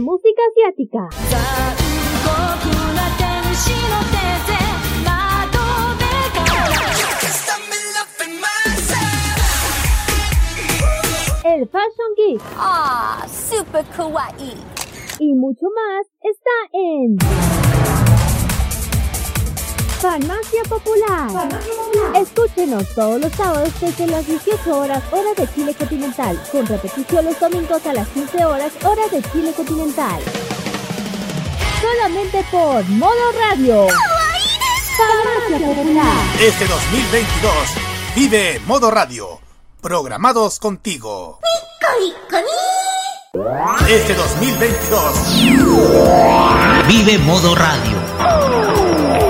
La música asiática. El Fashion Geek. Ah, super kawaii. Y mucho más está en Farmacia Popular. Escúchenos todos los sábados desde las 18 horas hora de Chile continental, con repetición los domingos a las 15 horas hora de Chile continental. Solamente por Modo Radio. Farmacia Popular. Este 2022 vive Modo Radio. Programados contigo. Este 2022 Vive Modo Radio.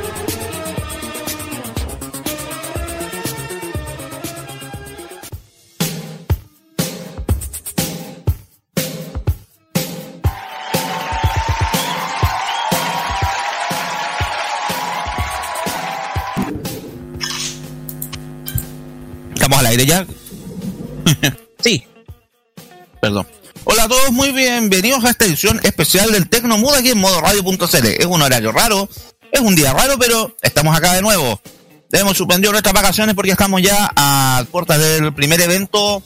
Aire ya? sí. Perdón. Hola a todos, muy bienvenidos a esta edición especial del Tecnomudo aquí en modoradio.cl. Es un horario raro, es un día raro, pero estamos acá de nuevo. Hemos suspendido nuestras vacaciones porque estamos ya a puertas del primer evento,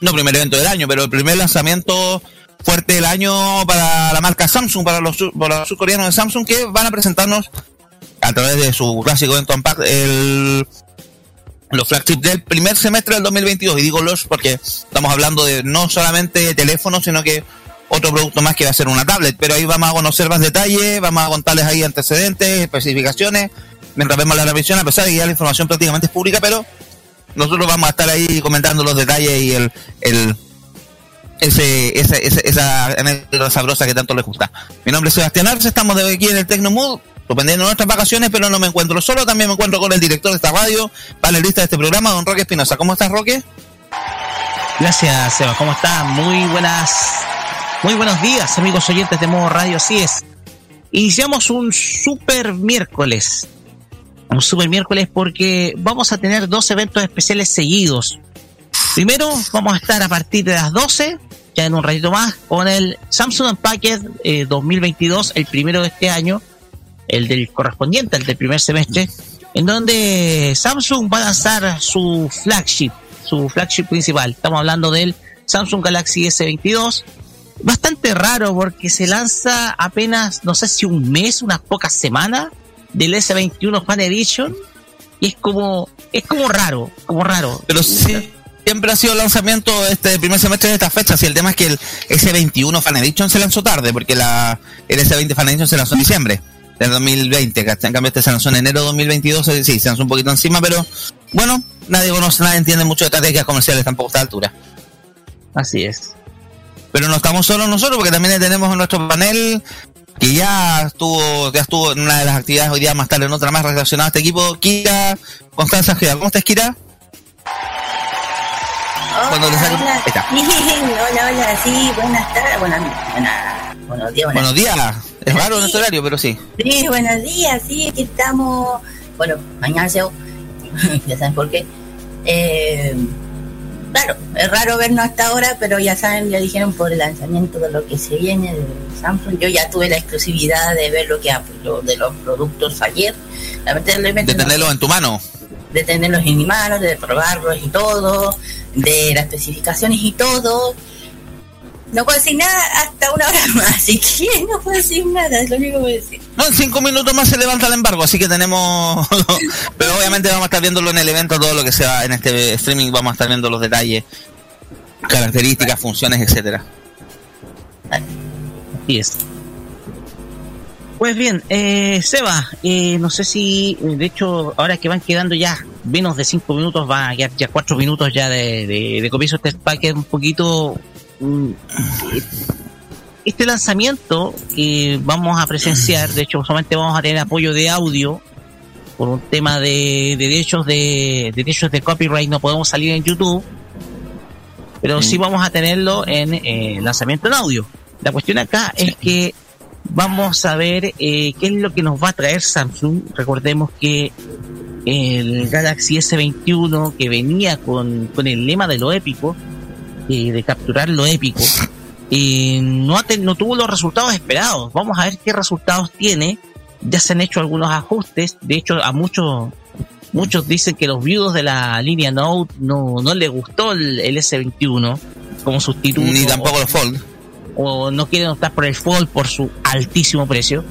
no primer evento del año, pero el primer lanzamiento fuerte del año para la marca Samsung, para los, para surcoreanos de Samsung, que van a presentarnos a través de su clásico evento Unpacked el los flagship del primer semestre del 2022. Y digo los porque estamos hablando de no solamente teléfonos, sino que otro producto más que va a ser una tablet. Pero ahí vamos a conocer más detalles, vamos a contarles ahí antecedentes, especificaciones, mientras vemos la revisión, a pesar de que ya la información prácticamente es pública, pero nosotros vamos a estar ahí comentando los detalles y el, el ese, esa, esa, esa anécdota sabrosa que tanto les gusta. Mi nombre es Sebastián Arce, estamos de aquí en el Tecnomood, suspendiendo nuestras vacaciones, pero no me encuentro solo, también me encuentro con el director de esta radio, panelista de este programa, don Roque Espinosa. ¿Cómo estás, Roque? Gracias, Seba. ¿Cómo está? Muy buenas, muy buenos días, amigos oyentes de Modo Radio. Así es. Iniciamos un super miércoles. Un super miércoles porque vamos a tener dos eventos especiales seguidos. Primero, vamos a estar a partir de las 12, ya en un ratito más, con el Samsung Unpacked eh, 2022, el primero de este año, el del correspondiente, el del primer semestre, en donde Samsung va a lanzar su flagship, su flagship principal. Estamos hablando del Samsung Galaxy S22. Bastante raro porque se lanza apenas, no sé si un mes, unas pocas semanas del S21 Fan Edition. Y es como, es como raro, como raro. Pero siempre ha sido lanzamiento este primer semestre de esta fecha. Si el tema es que el S21 Fan Edition se lanzó tarde, porque la, el S20 Fan Edition se lanzó en diciembre del 2020. ¿cachai? En cambio, este se lanzó en enero de 2022. eh, Sí, se lanzó un poquito encima, pero bueno, nadie conoce, nadie entiende mucho de estrategias comerciales tampoco a esta altura. Así es. Pero no estamos solos nosotros, porque también tenemos en nuestro panel que ya estuvo, ya estuvo en una de las actividades hoy día, más tarde en otra más relacionada a este equipo, Kira Constanza Ojeda. ¿Cómo estás, Kira? Cuando hola, está. hola, hola, sí, buenas tardes, buenas, buenas, buenos días, buenas Buenos días. Es raro en este horario, pero sí. Sí, buenos días, sí, aquí estamos, bueno, mañana se ya saben por qué. Eh, claro, es raro vernos hasta ahora, pero ya saben, ya dijeron por el lanzamiento de lo que se viene de Samsung. Yo ya tuve la exclusividad de ver lo que ha- lo de los productos ayer. Lamentablemente De no- tenerlo en tu mano. de tenerlos en mi mano, de probarlos y todo, de las especificaciones y todo. No puedo decir nada hasta una hora más, así que no puedo decir nada, es lo único que voy a decir. No, en cinco minutos más se levanta el embargo, así que tenemos... pero obviamente vamos a estar viéndolo en el evento, todo lo que sea en este streaming, vamos a estar viendo los detalles, características, funciones, etcétera. Así es. Pues bien, eh, Seba, eh, no sé si, de hecho, ahora que van quedando ya menos de cinco minutos, va a quedar ya cuatro minutos ya de, de, de comienzo este paquete un poquito... este lanzamiento que vamos a presenciar, de hecho solamente vamos a tener apoyo de audio por un tema de derechos de derechos de copyright no podemos salir en YouTube, pero sí vamos a tenerlo en eh, lanzamiento en audio. La cuestión acá es que vamos a ver eh, qué es lo que nos va a traer Samsung. Recordemos que el Galaxy S21 que venía con, con el lema de lo épico, eh, de capturar lo épico, y no, no tuvo los resultados esperados. Vamos a ver qué resultados tiene. Ya se han hecho algunos ajustes. De hecho, a muchos muchos dicen que los viudos de la línea Note no, no les gustó el, S21 como sustituto. Ni tampoco el Fold. O no quieren optar por el Fold por su altísimo precio.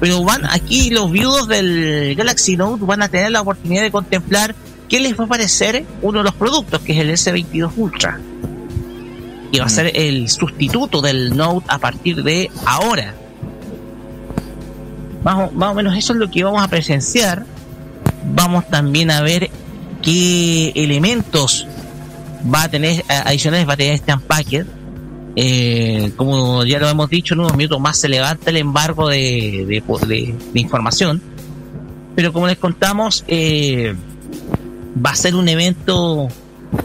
Pero van aquí los viudos del Galaxy Note van a tener la oportunidad de contemplar qué les va a parecer uno de los productos, que es el S22 Ultra que va a ser el sustituto del Note a partir de ahora. Más o, menos eso es lo que vamos a presenciar. Vamos también a ver qué elementos va a tener adicionales va a tener este Unpacked. Eh, como ya lo hemos dicho, en unos minutos más se levanta el embargo de, de, información. Pero como les contamos, eh, va a ser un evento,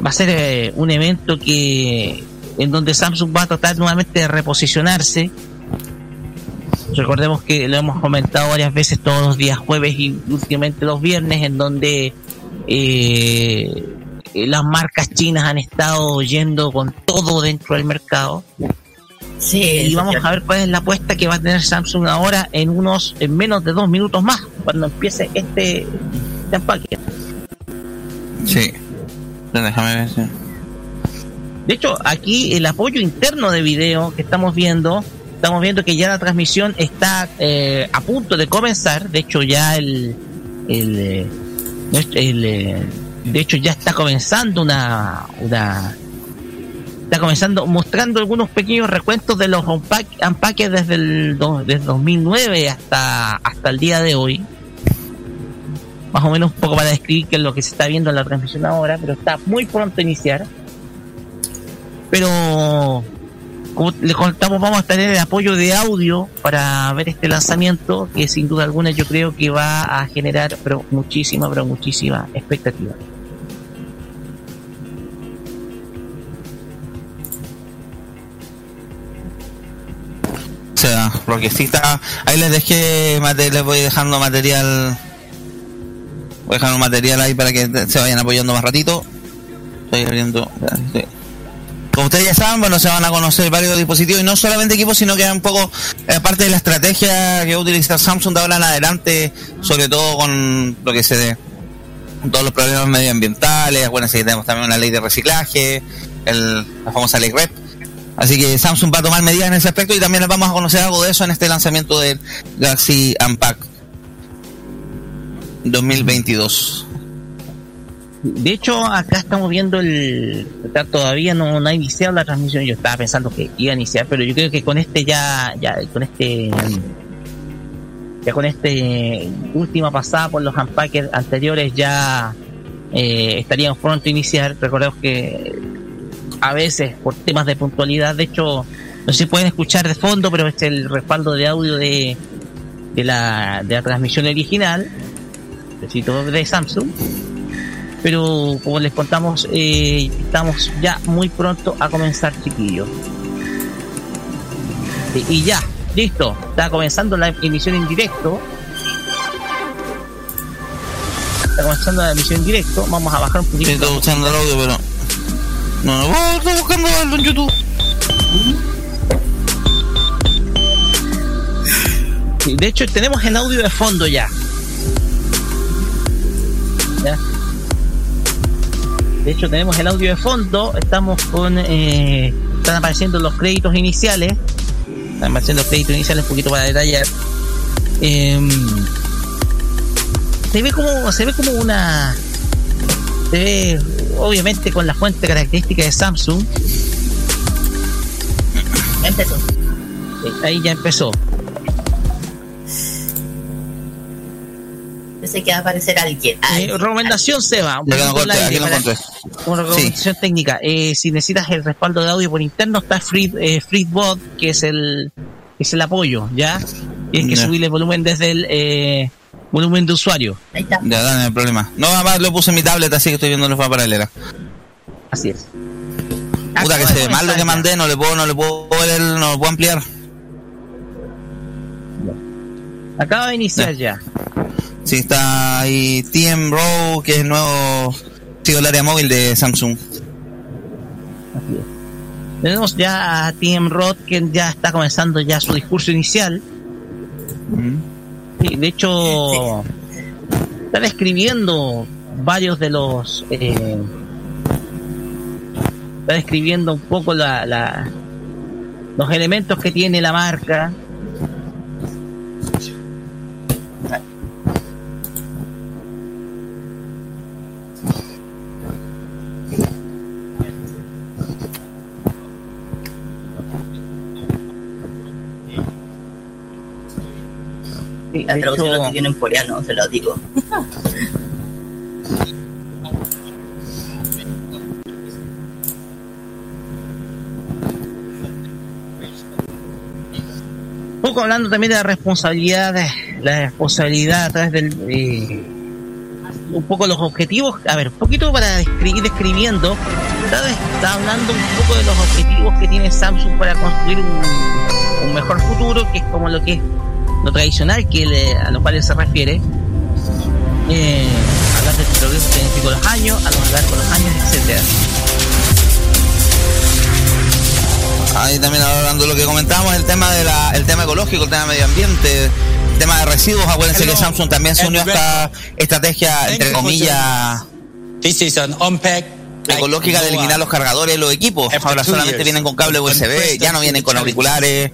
va a ser eh, un evento que en donde Samsung va a tratar nuevamente de reposicionarse. Recordemos que lo hemos comentado varias veces todos los días jueves y últimamente los viernes, en donde eh, las marcas chinas han estado yendo con todo dentro del mercado. Sí, y vamos a ver cuál es la apuesta que va a tener Samsung ahora en unos, en menos de dos minutos más, cuando empiece este, este empaque. Sí, déjame ver. De hecho, aquí el apoyo interno de video que estamos viendo, estamos viendo que ya la transmisión está eh, a punto de comenzar. De hecho, ya el, el, eh, eh, de hecho ya está comenzando una, una está comenzando mostrando algunos pequeños recuentos de los unpackes desde el desde 2009 hasta hasta el día de hoy más o menos un poco para describir qué es lo que se está viendo en la transmisión ahora pero está muy pronto a iniciar pero como le contamos vamos a tener el apoyo de audio para ver este lanzamiento que sin duda alguna yo creo que va a generar pero muchísima pero muchísima expectativa. O sea, está ahí les dejé les voy dejando material voy dejando material ahí para que se vayan apoyando más ratito. Estoy abriendo como ustedes ya saben, bueno, se van a conocer varios dispositivos y no solamente equipos, sino que un poco eh, parte de la estrategia que va a utilizar Samsung de ahora en adelante, sobre todo con lo que se de todos los problemas medioambientales, bueno, si tenemos también una ley de reciclaje, el, la famosa ley REP. Así que Samsung va a tomar medidas en ese aspecto y también vamos a conocer algo de eso en este lanzamiento del Galaxy Unpack 2022. De hecho, acá estamos viendo el. Todavía no, no, ha iniciado la transmisión. Yo estaba pensando que iba a iniciar, pero yo creo que con este ya. ya con este. Ya con este última pasada por los unpackers anteriores ya eh, estaríamos pronto a iniciar. Recordemos que a veces por temas de puntualidad, de hecho, no sé si pueden escuchar de fondo, pero este es el respaldo de audio de, de, la, de la transmisión original, de Samsung pero como les contamos, eh, estamos ya muy pronto a comenzar, chiquillos. Y, ya, listo, está comenzando la emisión en directo. Está comenzando la emisión en directo. Vamos a bajar un poquito. Estoy buscando el audio, pero. No, no, estoy buscando algo en YouTube. de hecho, tenemos el audio de fondo. ¿Ya? De hecho, tenemos el audio de fondo. Estamos con. Eh, están apareciendo los créditos iniciales. Están apareciendo los créditos iniciales un poquito para detallar. Em, se ve como. Se ve como una. Se ve, obviamente, con la fuente característica de Samsung. Empezó. Ahí ya empezó. Pensé que va a aparecer alguien. Eh, Alguien, recomendación, Seba. un encontré, aire para- recomendación técnica. Eh, si necesitas el respaldo de audio por interno, está Free, eh, FreeBot, que es el que es el apoyo, ¿ya? Tienes que Ya. subirle el volumen desde el eh, volumen de usuario. Ahí está. Ya, dale, no hay problema. No, además lo puse en mi tablet, así que estoy viendo la forma paralela. Así es. Puta que se mal lo que mandé, no le puedo, no le puedo no lo puedo ampliar. Acaba de iniciar ya. Sí, está ahí TM Row, que es el nuevo sido el área móvil de Samsung. Así es. Tenemos ya a TM Rod, que ya está comenzando ya su discurso inicial. Sí, de hecho, está describiendo varios de los. eh, está describiendo un poco la, la- los elementos que tiene la marca. La de traducción hecho- tiene en coreano, se lo digo. Un poco hablando también de la responsabilidad, la responsabilidad a través del. eh, un poco los objetivos. A ver, un poquito para describir, describiendo. Está, está hablando un poco de los objetivos que tiene Samsung para construir un, un mejor futuro, que es como lo que es lo tradicional que le- a lo cual él se refiere. Eh, hablar del progreso científico de los años, a hablar con los años, etcétera. Ahí también hablando de lo que comentábamos, el tema de la, el tema ecológico, el tema medio ambiente, el tema de residuos, acuérdense que Samsung también se unió a esta estrategia, entre comillas, This is an unpack ecológica de eliminar los cargadores los equipos. Ahora solamente vienen con cable USB, ya no vienen con auriculares,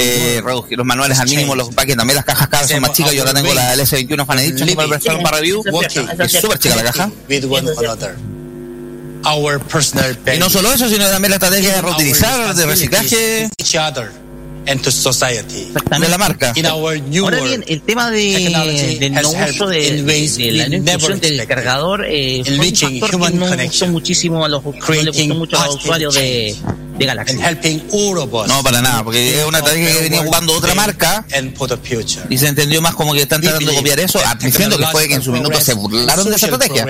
eh, reducir los manuales al mínimo, los paquetes, también las cajas cada vez son más chicas. Yo ahora tengo la LS21 Fan Edition para el para review. working Es súper chica la caja. with one another. Our personal Y no solo eso, sino también la estrategia de reutilizar, de reciclaje each other and to society. de la marca. In our new Ahora bien, el tema de, del no uso de, de la inclusión del cargador eh, fue un factor que human no gustó muchísimo a los, no le gustó mucho a los usuarios de, de Galaxy. No, para nada, porque es una estrategia que venía ocupando otra marca y se entendió más como que están tratando de copiar eso, diciendo que fue que en su minuto se burlaron de esa estrategia.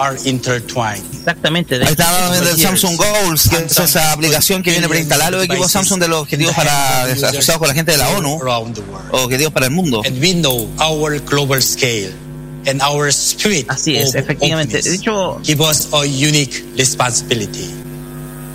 Are intertwined. Exactamente. de Ahí hecho, estaba hablando del years, Samsung Goals, que es esa aplicación que viene preinstalar los equipos Samsung de los objetivos para asociados con la gente de la ONU, Around the world. o objetivos para el mundo. And we know our global scale and our spirit Así es, of efectivamente. De openness hecho, give us a unique responsibility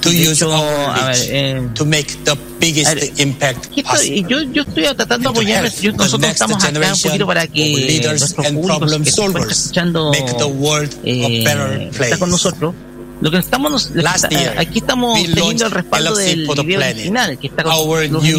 to use our a ver, eh, to make the biggest ver, impact estoy- yo, yo estoy tratando de apoyar, nosotros estamos acá un poquito para que leaders nuestros públicos que solvers escuchando make the world a eh, better place. está con nosotros. Lo que estamos, Last está- year, aquí estamos teniendo el respaldo del video original, que está con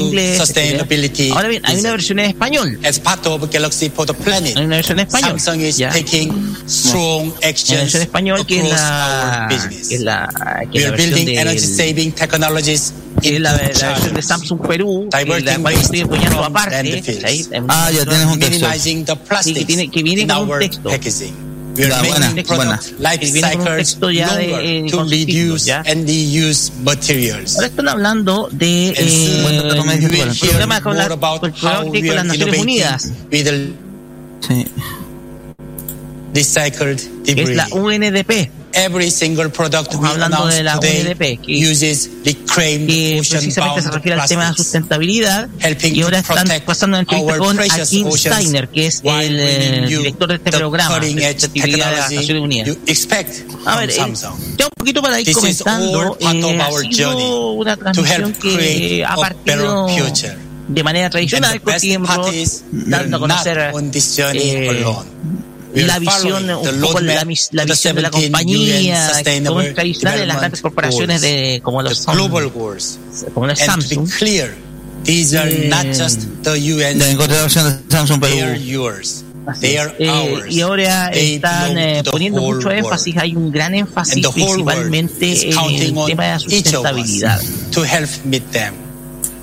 inglés. etcétera. Ahora bien, hay una versión en español. As part of Galaxy for the Planet, Hay una versión en español. Samsung is ya. taking strong actions versión en español que es across la, our business. que es la, que We es la are versión building del- energy saving technologies que es into la, la versión de Samsung Perú, la cual estoy apoyando aparte. en- Ah, ya tienes un texto. Sí, que tiene- que viene con un texto. packaging. We are Ya, making buena, product life cycles ya de- eh, to reduce ya. and reuse materials. Ahora están hablando de eh, Bueno, hear programa con, la, con el las Naciones Unidas, Sí. recycled que es debris. la UNDP, Every single product we hablando de la UNDP, que- uses reclaimed que precisamente se refiere al tema de sustentabilidad helping y ahora están pasando en entrevista con Akin Steiner, que es el eh, director de este the programa de sustentabilidad de las Naciones Unidas. A ver, eh, Samsung. ya un poquito para ir part eh, of ha our sido journey una to transmisión help create que ha a partido better future. de manera tradicional the con are dando a conocer la visión, un poco la, la visión de la 17 compañía, como es tradicional de las grandes corporaciones de, como los global goals. como to Samsung. these are Eh, not just the UN la de Samsung They are yours. They es. are Eh, ours. y ahora They están belong eh, to the poniendo whole mucho world. énfasis, hay un gran énfasis And the whole world principalmente is en el counting on tema de la each of us sustentabilidad. to help meet them.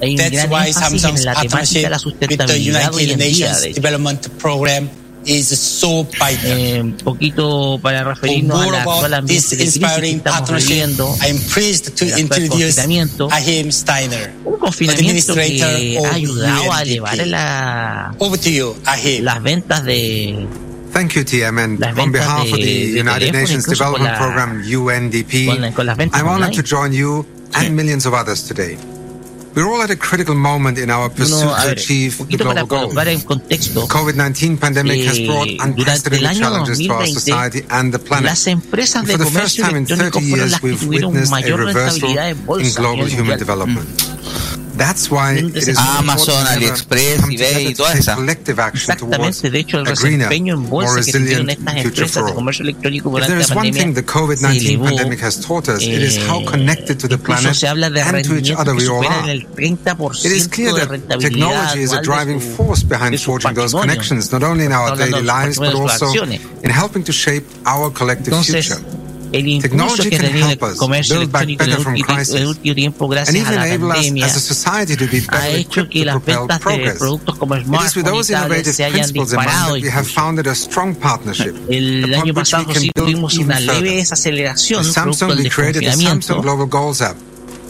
Hay un That's gran why énfasis Samsung's en la temática de partnership la with the sustentabilidad hoy United en día. Nations De hecho. Development Program is so vital. Eh, poquito para referirnos more al actual about ambiente de crisis que inspiring estamos partnership, viviendo, I am pleased to introduce confinamiento. Ahim Steiner, un confinamiento que ha ayudado a UNDP. elevar la, Over to you, Ahim. las ventas de Thank you, TM. And on ventas behalf of the United Nations Development la- Program, UNDP, con- con I'm honored online. to join you and millions of others today. We're all at a critical moment in our pursuit uno, a to ver, achieve un the poquito para global goals. colocar en contexto, The COVID-19 pandemic has eh, brought durante el unprecedented año challenges to our 2020, society and the planet. las empresas And de for the first comercio time in electrónico 30 fueron years, las que we've tuvieron witnessed a mayor reversal rentabilidad en in bolsa a global nivel human mundial. development. That's why Amazon, AliExpress, eBay y todas esas. Exactamente, de hecho el desempeño en bolsa que tuvieron estas empresas de comercio electrónico durante la pandemia se elevó. Eh, incluso se habla de rendimientos que superan el 30% de rentabilidad anual de, su, de daily lives Estamos hablando de helping patrimonios de sus acciones. Entonces, el impulso que ha tenido el comercio electrónico en el último, tiempo And gracias a la pandemia as a society to be ha better hecho que las ventas de productos como smartphones se hayan disparado El año pasado tuvimos una leve desaceleración producto del desconfinamiento.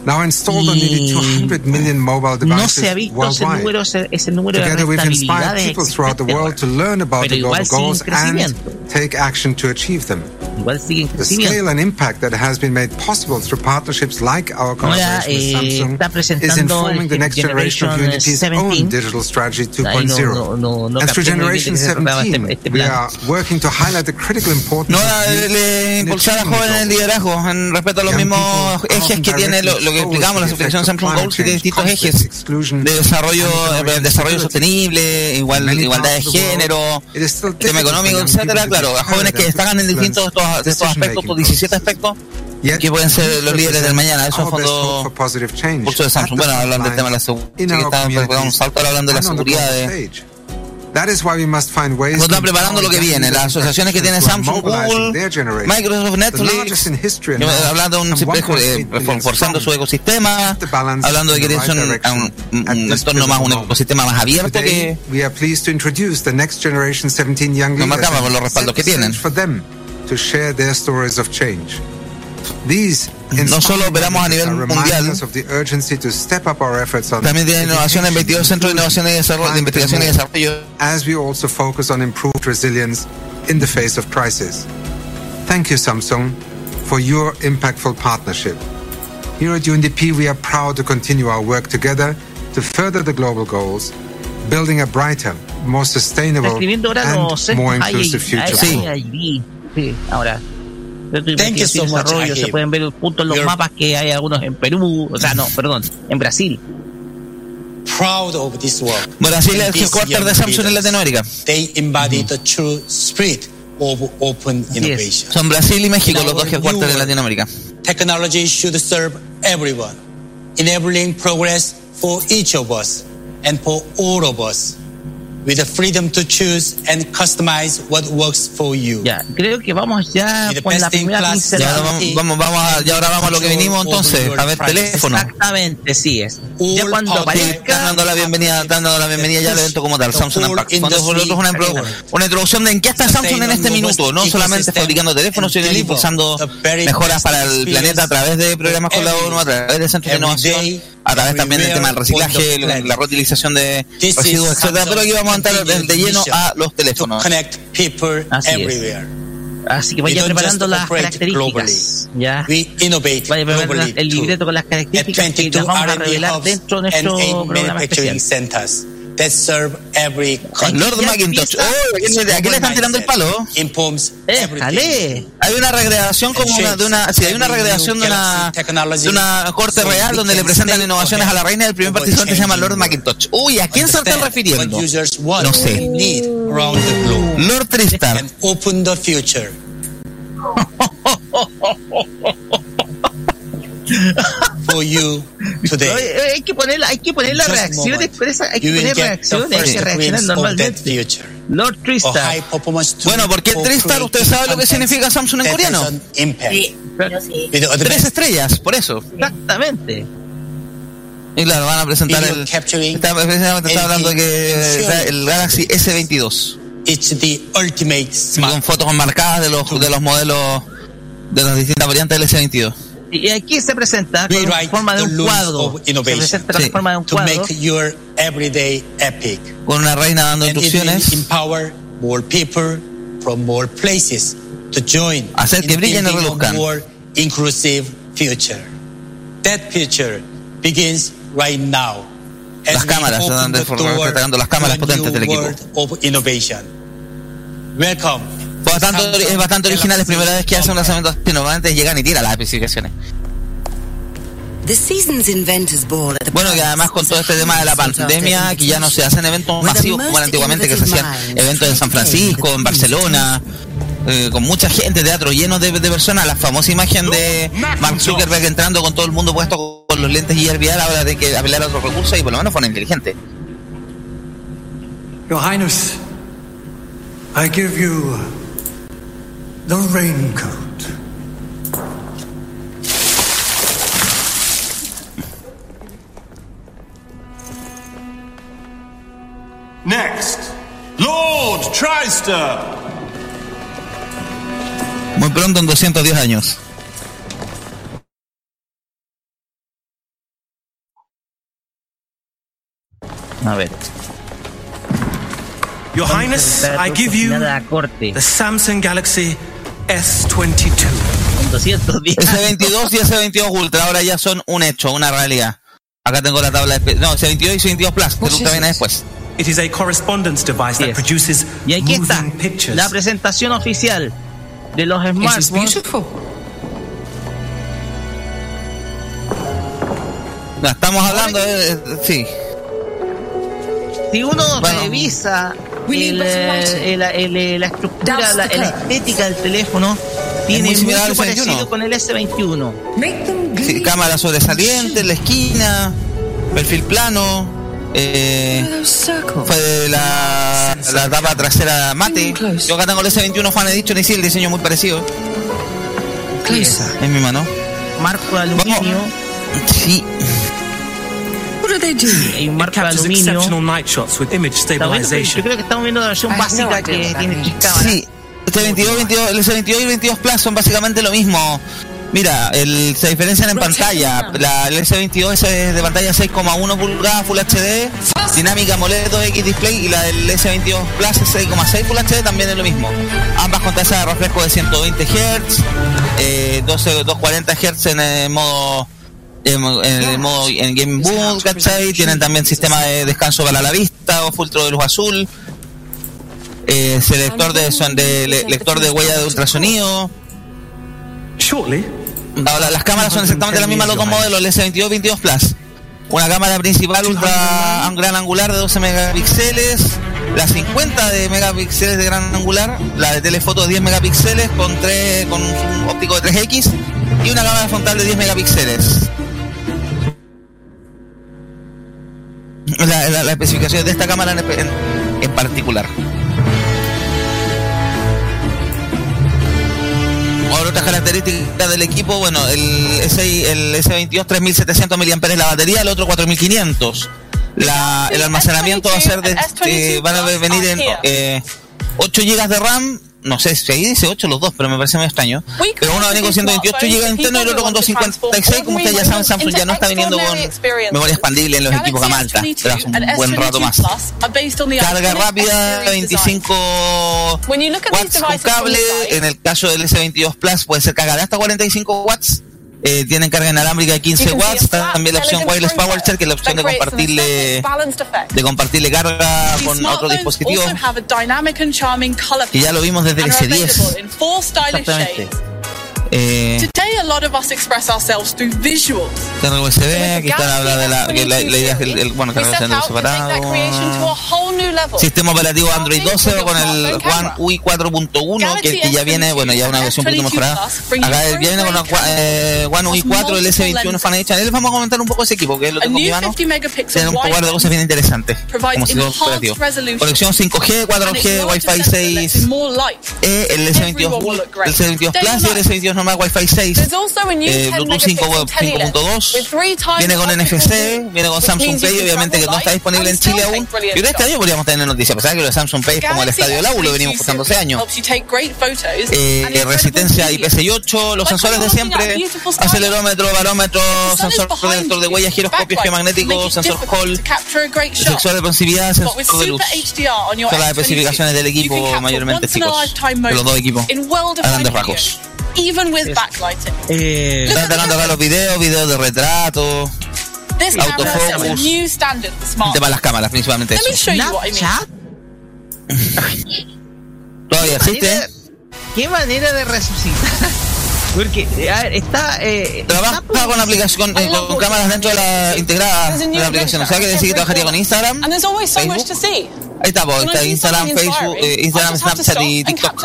Global Goals app. Now installed on nearly Y 200 million mobile no devices se ha visto ese worldwide. número, ese, ese número de Together, we've inspired rentabilidades people throughout the existente world to ahora. learn about Pero the global igual crecimiento. take action to achieve them. Igual crecimiento. scale and impact that has been made possible through partnerships like our Ahora collaboration eh, with Samsung está is presentando informing the el next generation of Generation UNDP's own 17. digital strategy Ahí no, 2.0. no, no, no and through de Generation qué se trataba este, 17, este we are working to highlight the critical importance No of le, le in impulsar a achieving jóvenes the el goals. liderazgo en respecto a los Young mismos people are ejes often que tiene lo, directly lo que explicamos la of Samsung Goals tiene distintos ejes de desarrollo and de desarrollo sostenible, igual, igualdad de género, tema económico, etcétera, claro, a jóvenes que destacan en distintos estos, estos aspectos, estos 17 aspectos, que pueden ser los líderes del mañana, eso hope fondo curso de Samsung. Bueno, hablando del tema de la seguridad, un salto hablando de la seguridad de. That is why we must find ways está preparando lo que viene, las asociaciones que tiene Samsung, Google. Microsoft, The Netflix, hablando de un some simple, 1.8 eh, forzando su ecosistema, hablando de que es un, entorno más, un ecosistema más abierto Today, que we are pleased to introduce the next generation 17 young Nos marcamos por los respaldos que tienen. Stage for them to share their stories of change. These No solo inspiring operamos a nivel mundial, us of the urgency to step up our efforts on también tiene innovación en 22 centros de innovación y desarrollo, de investigación y desarrollo. as we also focus on improved resilience in the face of crisis. Thank you, Samsung, for your impactful partnership. Here at UNDP, we are proud to continue our work together to further the global goals, building a brighter, more sustainable, escribiendo ahora los and more inclusive future. Sí. sí, ahora. Thank you so much, desarrollo, se pueden ver puntos en los You're- mapas que hay algunos en Perú, o sea, no, perdón, en Brasil. Proud of this work. Brasil es el headquarter de Samsung en Latinoamérica. They embody the true spirit of open innovation. Son Brasil y México In los dos headquarters de Latinoamérica. Technology should serve everyone, enabling progress for each of us and for all of us, with the freedom to choose and customize what works for you. Ya, creo que vamos ya con la best in primera class Ya pincelada. vamos, vamos, vamos a, ya ahora vamos a lo que vinimos entonces, a ver teléfono. Exactamente, sí es. Ya cuando aparezca, están dando la bienvenida, están dando la bienvenida ya al evento como tal, Samsung Unpacked. Cuando nosotros una, una introducción de en qué está Samsung en este minuto, no solamente fabricando teléfonos, sino impulsando mejoras para el planeta a través de programas con la ONU, a través de centros de innovación, a través también del tema del reciclaje, la, la reutilización de residuos, etcétera. Pero aquí vamos a entrar de, lleno a los teléfonos. Así es. everywhere. así que vaya preparando las características. Ya. Vaya preparando el libreto con las características que 22 las vamos a revelar dentro de nuestro programa especial. That serve every country. Lord Macintosh, oh, ¿a quién le- ¿a quién le están tirando el palo? Hay una recreación como una, de una, sí, hay una recreación de una, de una corte real donde le presentan innovaciones a la reina del primer participante se llama Lord Macintosh. Uy, ¿a quién se está Understand refiriendo? No sé. and need around the globe Lord Tristar. open the future. For you today. Oye, Hay que poner, hay que poner las reacciones, esa- hay que You will poner get the reacciones, hay first que reaccionar normalmente. future. Lord tool Bueno, ¿por qué for Tristar? ¿Usted sabe lo que significa Samsung en coreano? Sí, yo sí. Tres estrellas, por eso. Exactamente. Y claro, van a presentar el... Está, precisamente está hablando que el Galaxy S22. It's the ultimate con fotos marcadas de los, de los modelos de las distintas variantes del S22. Y aquí se presenta con forma de un cuadro. Se presenta Sí. forma de un to cuadro. make your everyday epic. Con una reina dando And instrucciones. empower more people from more places to join Hacer que brillen y reluzcan. more inclusive future. That future begins right now. as Las cámaras, donde las potentes del equipo. of innovation. Welcome. Bastante, es bastante original, es primera vez que hace un lanzamiento así, normalmente llegan y tiran las especificaciones. The season's inventors ball at the Bueno, que además con todo este tema de la pandemia, que ya no se hacen eventos masivos como antiguamente, que se hacían eventos en San Francisco, en Barcelona, eh, con mucha gente, teatro lleno de, de personas, la famosa imagen de Mark Zuckerberg entrando con todo el mundo puesto con los lentes y VR, ahora de que apelar a otros recursos y por lo menos fueron inteligentes. Your Highness, I give you the raincoat. Next, Lord Trister. Muy pronto en 210 años. A ver. Your Highness, I give you corte. the Samsung Galaxy S22. Con 210. S22 y S22 Ultra ahora ya son un hecho, una realidad. Acá tengo la tabla de... No, S22 y S22 Plus, el Ultra viene después. It is a correspondence device that produces Y aquí está moving pictures. la presentación oficial de los smartphones. No, estamos hablando de... Sí. Si uno Bueno. revisa el, el- el- la estructura, la, la estética del teléfono, tiene muy similar mucho al S21. parecido con el S21. Sí, cámara sobresaliente en la esquina, perfil plano, eh, fue la, la tapa trasera mate. Yo acá tengo el S21 Fan Edition y sí, el diseño muy parecido. En mi mano. Marco de aluminio. Sí, Hay un It marco de captures aluminio. exceptional night shots with image pero yo stabilization. creo que estamos viendo la versión básica que tiene sí. Este 22, 22, el S22 y el 22 Plus son básicamente lo mismo. Mira, el, se diferencian en pantalla. La, el S22 es de pantalla 6,1 pulgadas Full HD, dinámica AMOLED 2X display y la del S22 Plus es 6,6 Full HD también es lo mismo. Ambas con tasa de refresco de 120 Hz, eh, 12, 240 Hz en el modo en, en el modo en Game Boot, ¿cachai? Tienen también sistema de descanso para la vista o filtro de luz azul. Eh, selector de, son de le- lector de huella de ultrasonido. Ahora, las cámaras son exactamente las mismas los dos modelos, el S22 y 22 Plus. Una cámara principal ultra un gran angular de 12 megapíxeles, la 50 de megapíxeles de gran angular, la de telefoto de 10 megapíxeles con tres con un óptico de 3X y una cámara frontal de 10 megapíxeles. La, la, la especificación de esta cámara en, en- en particular. Ahora otras características del equipo, bueno, el, S, el S22 3700 mAh la batería, el otro 4500. La, el almacenamiento va a ser de, eh, van a venir en eh, 8 GB de RAM, no sé si ahí dice 8 los dos, pero me parece muy extraño. Pero uno va a venir con 128 GB interno y el otro con 256, como ustedes ya saben, Samsung ya no está viniendo con memoria expandible en los equipos gama alta, pero hace un buen rato más. Carga rápida, 25 watts con cable. En el caso del S22 Plus puede ser carga de hasta 45 watts. Eh, tienen carga inalámbrica de 15 watts. También la opción Wireless Power Share, que es la opción de compartirle de compartirle carga con otro dispositivo. Que ya lo vimos desde el S10. Exactamente. Eh, Today, a lot of us express ourselves through visuals. carga USB, aquí está la, de la, que la, la idea es el, el- bueno, carga separado. Sistema operativo Android 12 con el One UI 4.1 que, que ya viene, bueno, ya una versión un poquito mejorada. Acá viene con la eh, One UI 4, el S21 Fan les vamos a comentar un poco ese equipo, que lo tengo en mi mano. 50 megapixel Tiene un poco de cosas bien interesantes. Como sistema operativo. Conexión 5G, 4G, Wi-Fi 6, more light. E, el S22, el S22 Plus y el S22 Wi-Fi 6. There's also a new Eh, 10 Bluetooth 5 megapixel telelens 5.2 with three times viene con NFC, viene con Samsung Pay, obviamente que no está disponible en Chile aún. Este año shots. podríamos tener noticias. Pensaba que lo de Samsung Pay es como el estadio del AU, lo venimos usando hace años. Eh, resistencia videos. IP68, los sensores de siempre, acelerómetro, barómetro, sensor detector de huellas, giroscopio geomagnético, sensor Hall, sensor de with sensor de luz. Son las S22, especificaciones del equipo mayormente chicos, de los dos equipos, a grandes rasgos. Even with backlighting. Eh, Están tratando acá los videos, videos de retrato, This camera autofocus. sets a new standard for el smart. tema de las cámaras principalmente Let me eso. show you what I mean. Todavía existe. ¿Qué manera de resucitar? Porque, a ver, está. Eh, Trabaja con aplicación con, eh, con cámaras dentro de la integrada de la aplicación. O sea que decir que trabajaría con Instagram. And there's always so much to see. Ahí está, pues, Instagram, Facebook, eh, Instagram, Snapchat y TikTok.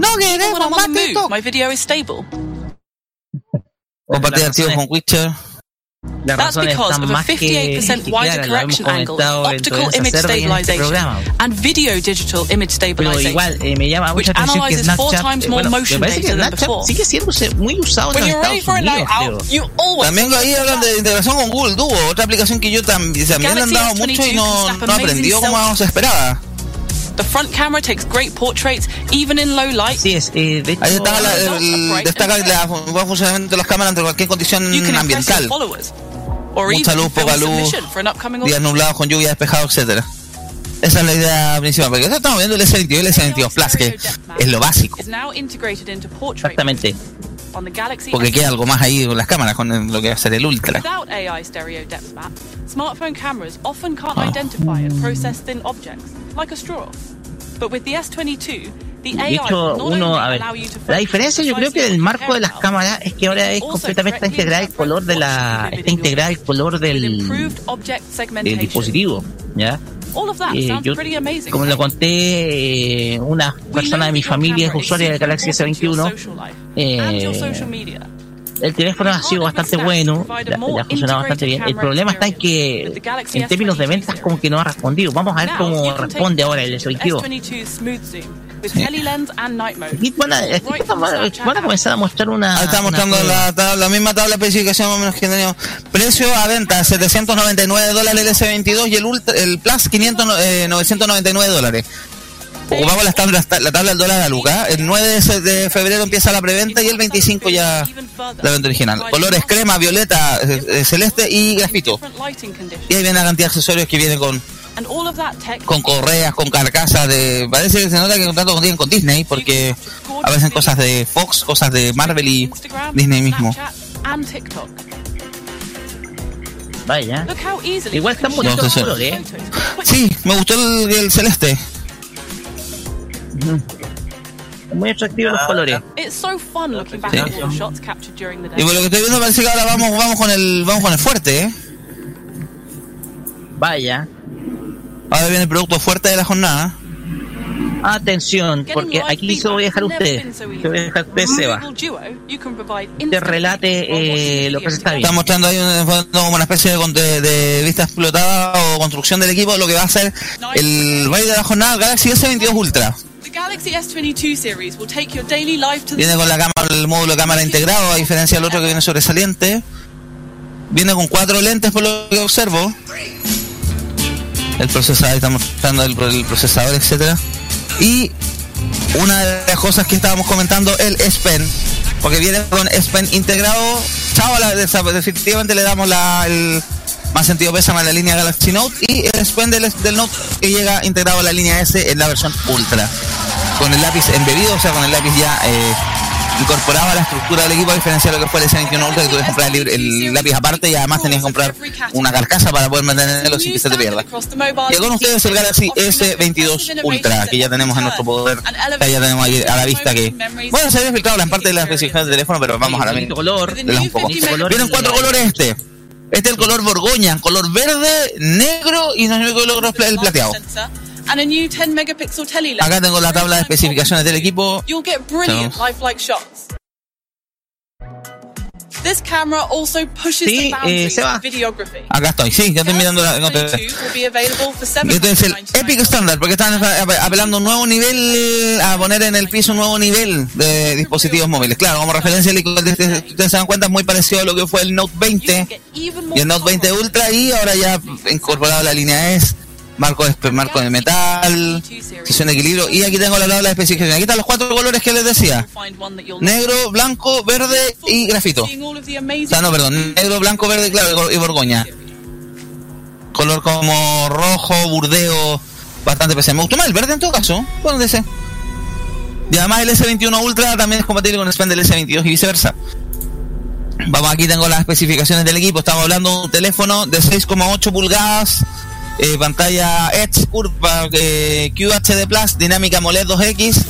No Even queremos when I'm más TikTok. move, my video is stable. Compartir archivos con Witcher. Las That's razones because of a más que, 58% que wider claras, lo hemos correction angle, optical image este stabilization, programa. and video digital image Pero stabilization. igual, eh, me llama which mucha atención que analyzes four Snapchat, times eh, more bueno, me motion parece que data than Snapchat before. sigue siendo muy usado When en you're ready Estados for a night Unidos, out, creo. you always También ahí hablan de integración con Google Duo, otra aplicación que yo también, también han dado mucho y S22 no, no aprendió como se esperaba. The front camera takes great portraits, even in low light. Así es, eh, de hecho, Ahí está la, el- destaca la buen funcionamiento de las cámaras ante cualquier condición ambiental. followers. Or Mucha luz, poca luz, submission for an upcoming días nublados con lluvia despejado, etcétera. Esa es la idea principal, porque estamos viendo el S22 y el S22 Plus, que es lo básico, is now integrated into portrait Exactamente. Porque S22. queda algo más ahí con las cámaras, con lo que va a ser el Ultra. Without AI stereo depth map, smartphone cameras often can't identify and process thin objects, like a straw. But with the S22, the De AI hecho, uno, only a ver, allow you to la focus diferencia yo creo que del marco de las cámaras es que ahora es completamente está integrado el color de la, está integrado el color del, improved object del segmentation. dispositivo, ¿ya? All of that Eh, yo, pretty amazing. como lo conté, eh, una persona de mi familia es usuaria del Galaxy S21, and your social eh, el teléfono ha sido bastante bueno, le le ha funcionado bastante bien. El problema está en que, en términos de ventas, como que no ha respondido. Vamos a ver cómo responde ahora el S22. S22 smooth zoom with telelens and night mode. Y van a, van a- comenzar a mostrar una. Ahí está mostrando la, tabla- la misma tabla de especificación más o menos que tenemos. Precio a venta 799 dólares el S22 y el Ultra, el Plus 500, no- eh, 999 dólares. Ocupamos las tablas, la tabla del dólar a Luca. El 9 de, febrero empieza la preventa y el 25 ya la venta original. Colores crema, violeta, eh, eh, celeste y grafito. Y ahí viene la cantidad de accesorios que vienen con, And all of that tech con correas, con carcasas de... Parece que se nota que contrato contienen con Disney porque aparecen cosas de Fox, cosas de Marvel y Instagram, Disney mismo. Snapchat, and TikTok. Vaya. Look how easily Igual están bonitos los sé. colores, ¿eh? Sí, me gustó el, el celeste. Muy atractivos los colores. It's so fun looking back Sí. at all the shots captured during the Y day. por lo que estoy viendo parece que ahora vamos, vamos con el, vamos con el fuerte, ¿eh? Vaya. Ahora viene el producto fuerte de la jornada. Atención, porque aquí se lo voy a dejar a usted. Se lo voy a dejar a usted, Seba. Te relate eh, lo que se está Está viendo. mostrando ahí como una especie de, de- de vista explotada o construcción del equipo, lo que va a ser el rey de la jornada Galaxy S22 Ultra. The Galaxy S22 series will take your daily life to the Viene con la cámara, el módulo de cámara integrado, a diferencia del otro que viene sobresaliente. Viene con cuatro lentes por lo que observo. El procesador, está mostrando el, procesador, etcétera. Y una de las cosas que estábamos comentando, el S porque viene con S integrado. Chao, la- definitivamente le damos la, el más sentido pésame a la línea Galaxy Note y el S del Note que llega integrado a la línea S en la versión Ultra. Con el lápiz embebido, o sea, con el lápiz ya eh, incorporado a la estructura del equipo, a diferencia de lo que fue el S21 Ultra, que tuve que comprar el, el lápiz aparte y además tenías que comprar una carcasa para poder mantenerlo sin que se te pierda. Y con ustedes el Galaxy S22 Ultra, que ya tenemos en nuestro poder, que ya tenemos ahí a la vista que... Bueno, se había filtrado en parte de las especificaciones del teléfono, pero vamos a la Bonito color. un poco. cuatro colores este. Este es el color borgoña, color verde, negro y no es el color el plateado. Sensor and a new 10 megapixel tele lens. Acá tengo la tabla de especificaciones del equipo. You'll get brilliant So- lifelike shots. This camera also pushes Sí, the eh, Seba. of videography. Acá estoy, sí, ya estoy mirando la... no te- 22 will be available for Este es el 799 Epic Standard, porque están ap- apelando a un nuevo nivel, a poner en el piso un nuevo nivel de dispositivos móviles. Claro, como referencia, ustedes se dan cuenta, es muy parecido a lo que fue el Note 20 Even y el Note 20 Ultra, y ahora ya incorporado la línea S, marco de, marco de metal, sesión de equilibrio. Y aquí tengo la tabla de especificaciones. Aquí están los cuatro colores que les decía. Negro, blanco, verde y grafito. O sea, no, perdón. Negro, blanco, verde, claro, y borgoña. Color como rojo, burdeo, bastante especial. Me gustó más el verde en todo caso. Bueno, dice. Y además el S21 Ultra también es compatible con el Spend del S22 y viceversa. Vamos, aquí tengo las especificaciones del equipo. Estamos hablando de un teléfono de 6,8 pulgadas, eh, pantalla Edge curva eh, QHD Plus, dinámica AMOLED 2X,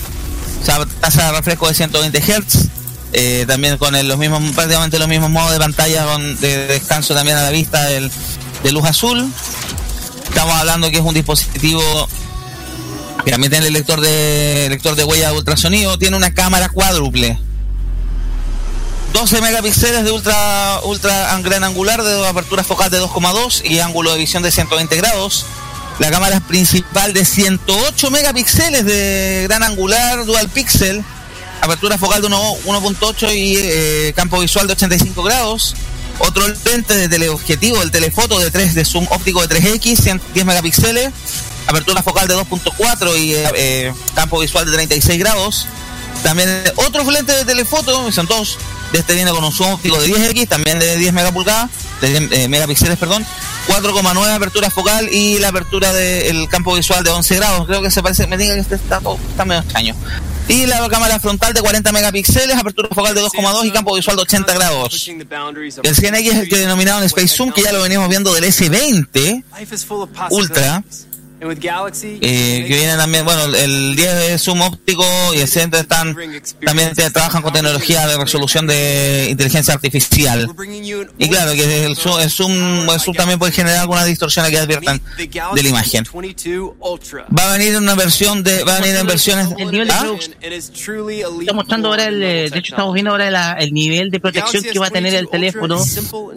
o sea, tasa de refresco de 120 Hz. Eh, también con los mismos, prácticamente los mismos modos de pantalla de descanso también a la vista del, de luz azul. Estamos hablando que es un dispositivo que también tiene el lector de lector de huella de ultrasonido, tiene una cámara cuádruple. 12 megapíxeles de ultra ultra gran angular de apertura focal de 2,2 y ángulo de visión de 120 grados. La cámara principal de 108 megapíxeles de gran angular dual pixel, apertura focal de 1 1.8 y eh, campo visual de 85 grados. Otro lente de teleobjetivo, el telefoto de 3 de zoom óptico de 3X, 110 megapíxeles, apertura focal de 2.4 y eh, eh, campo visual de 36 grados. También otros lentes de telefoto, son dos. De este viene con un zoom óptico de 10x, también de 10 megapulgadas, de 10 eh, megapíxeles, perdón. 4,9 apertura focal y la apertura del campo visual de 11 grados. Creo que se parece, me diga que este está, todo- está medio extraño. Y la cámara frontal de 40 megapíxeles, apertura focal de 2,2 y campo visual de 80 grados. El 100X es el que denominaron Space Zoom, que ya lo venimos viendo del S20 Ultra. Eh, que viene también, bueno, el 10 es zoom óptico y el 100 están, también te- trabajan con tecnología de resolución de inteligencia artificial. Y claro, que el zoom, el zoom, el zoom también puede generar algunas distorsiones que adviertan de la imagen. Va a venir en una versión de, va a venir en versiones, El nivel de ¿Ah? Está mostrando ahora el, de hecho estamos viendo ahora la- el nivel de protección que va a tener el teléfono,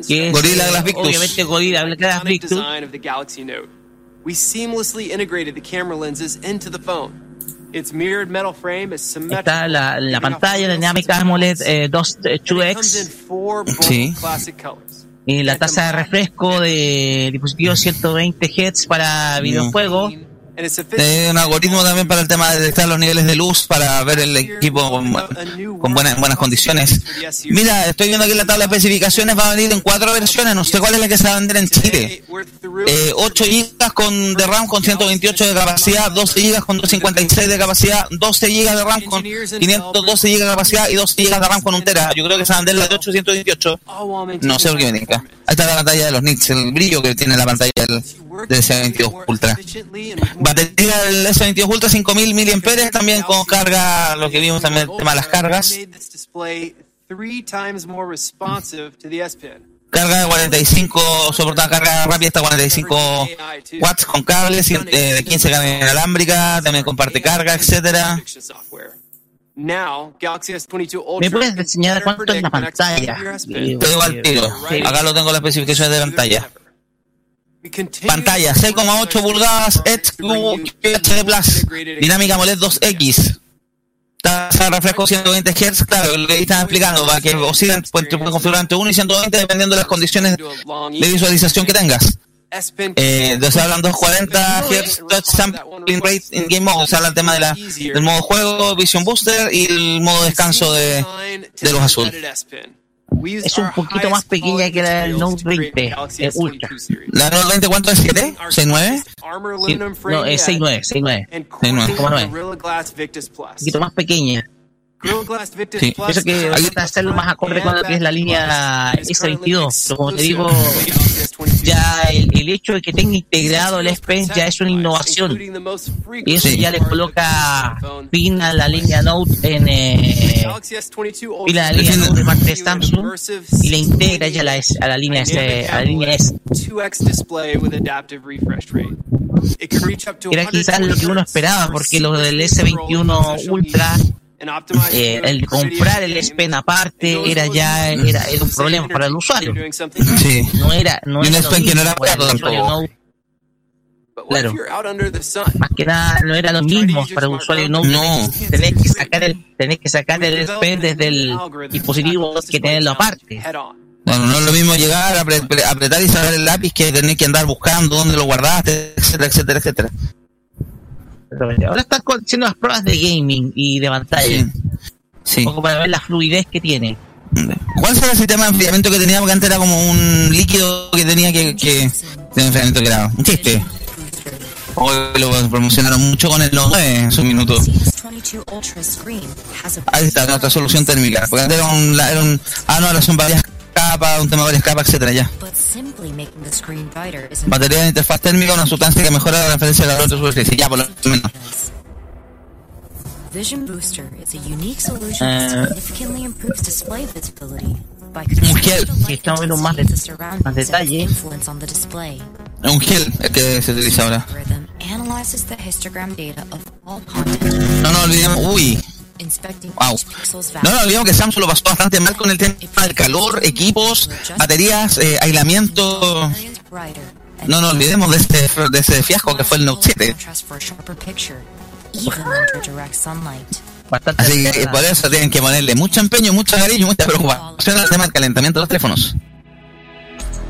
que es Gorilla Glass Victus. obviamente Gorilla Glass Victus. We seamlessly integrated the camera lenses into the phone. Its mirrored metal frame is symmetrical. Está la, la pantalla dinámica AMOLED eh, 2, eh, 2X Four bold Sí. classic colors. y la tasa de refresco de dispositivo 120 Hz para videojuegos. Un algoritmo también para el tema de detectar los niveles de luz para ver el equipo con, con buenas, buenas condiciones. Mira, estoy viendo aquí la tabla de especificaciones, va a venir en cuatro versiones, no sé cuál es la que se va a vender en Chile. Eh, 8 GB con, de RAM con 128 de capacidad, 12 GB con 256 de capacidad, 12 GB de RAM con 512 GB de capacidad y 12 GB de RAM con 1 tera. Yo creo que se va a vender la de 828. No sé por qué me indica. Ahí está la pantalla de los nits, el brillo que tiene la pantalla del, del S22 Ultra. Batería del S22 Ultra 5000 mAh también con carga, lo que vimos también el tema de las cargas. Carga de 45, soportada carga rápida hasta 45 watts con cables, eh, de 15 carga inalámbrica, también comparte carga, etcétera. Now, Galaxy S22 Ultra ¿Me puedes enseñar cuánto es la pantalla? Te digo al tiro. Acá lo tengo las especificaciones de pantalla. Pantalla 6,8 pulgadas, QHD Plus, dinámica AMOLED 2X. Tasa de refresco 120 Hz, claro, lo que están explicando, para que oscilen, pueden configurar entre 1 y 120 dependiendo de las condiciones de visualización que tengas. Eh, entonces hablan 240 Hz Touch Sampling Rate in Game Mode, o sea, habla el tema de la, del modo juego, Vision Booster y el modo descanso de, de los azul. Es un poquito más pequeña que la del Note 20 eh, Ultra. ¿La Note 20 cuánto es? ¿7? ¿6,9? Armor Sí, aluminum no, es head 6.9, 6.9. and 6.9. Gorilla Glass Victus Plus. Un poquito más pequeña. Sí. Pienso que de hacerlo más acorde con lo que es la línea S22. Pero como te digo, ya el, el hecho de que tenga integrado el S Pen ya es una innovación. Y eso Sí. ya le coloca fin a la línea Note en eh, Galaxy S22 y la línea Note de parte de Samsung y la integra ya la S- a la línea S, a la línea S. 2x display with adaptive refresh rate. It can reach up to Era quizás lo que uno esperaba, porque lo del S21 Ultra, eh, el comprar el S Pen aparte era ya era, era un problema para el usuario. Sí. No era, no Y un era S Pen lo que no era para el usuario. Claro. Más que nada no era lo mismo para el usuario Note. No. Tenés que sacar el, tenés que sacar el S Pen desde el dispositivo que tenerlo aparte. Bueno, no es lo mismo llegar, apre- apretar y sacar el lápiz que tener que andar buscando dónde lo guardaste, etcétera, etcétera, etcétera. Ahora están haciendo las pruebas de gaming y de pantalla. Sí. Un poco para ver la fluidez que tiene. ¿Cuál será el sistema de enfriamiento que tenía? Porque antes era como un líquido que tenía que... que de enfriamiento que era un chiste. Hoy lo promocionaron mucho con el 9 en su minuto. CS22 Ultra screen has a Ahí está nuestra solución térmica. Porque antes era un, era un- ah, no, ahora son varias capas, un tema de varias capas, etcétera, ya. Batería de interfaz térmica, una sustancia que mejora la referencia de calor de superficie. Ya, por lo menos. Vision Booster is a unique solution Eh. that significantly improves display visibility by Un gel, controlling the que light estamos viendo más, de- más detalle. influence on the display. Es un gel el que se utiliza ahora. No nos olvidemos, uy, wow. No nos olvidemos que Samsung lo pasó bastante mal con el tema del calor, equipos, baterías, eh, aislamiento. No nos olvidemos de ese, de ese fiasco que fue el Note 7. contrast for a sharper picture, even under direct sunlight. Bastante Así que eh, por eso tienen que ponerle mucho empeño, mucho cariño, mucha preocupación al tema del calentamiento de los teléfonos.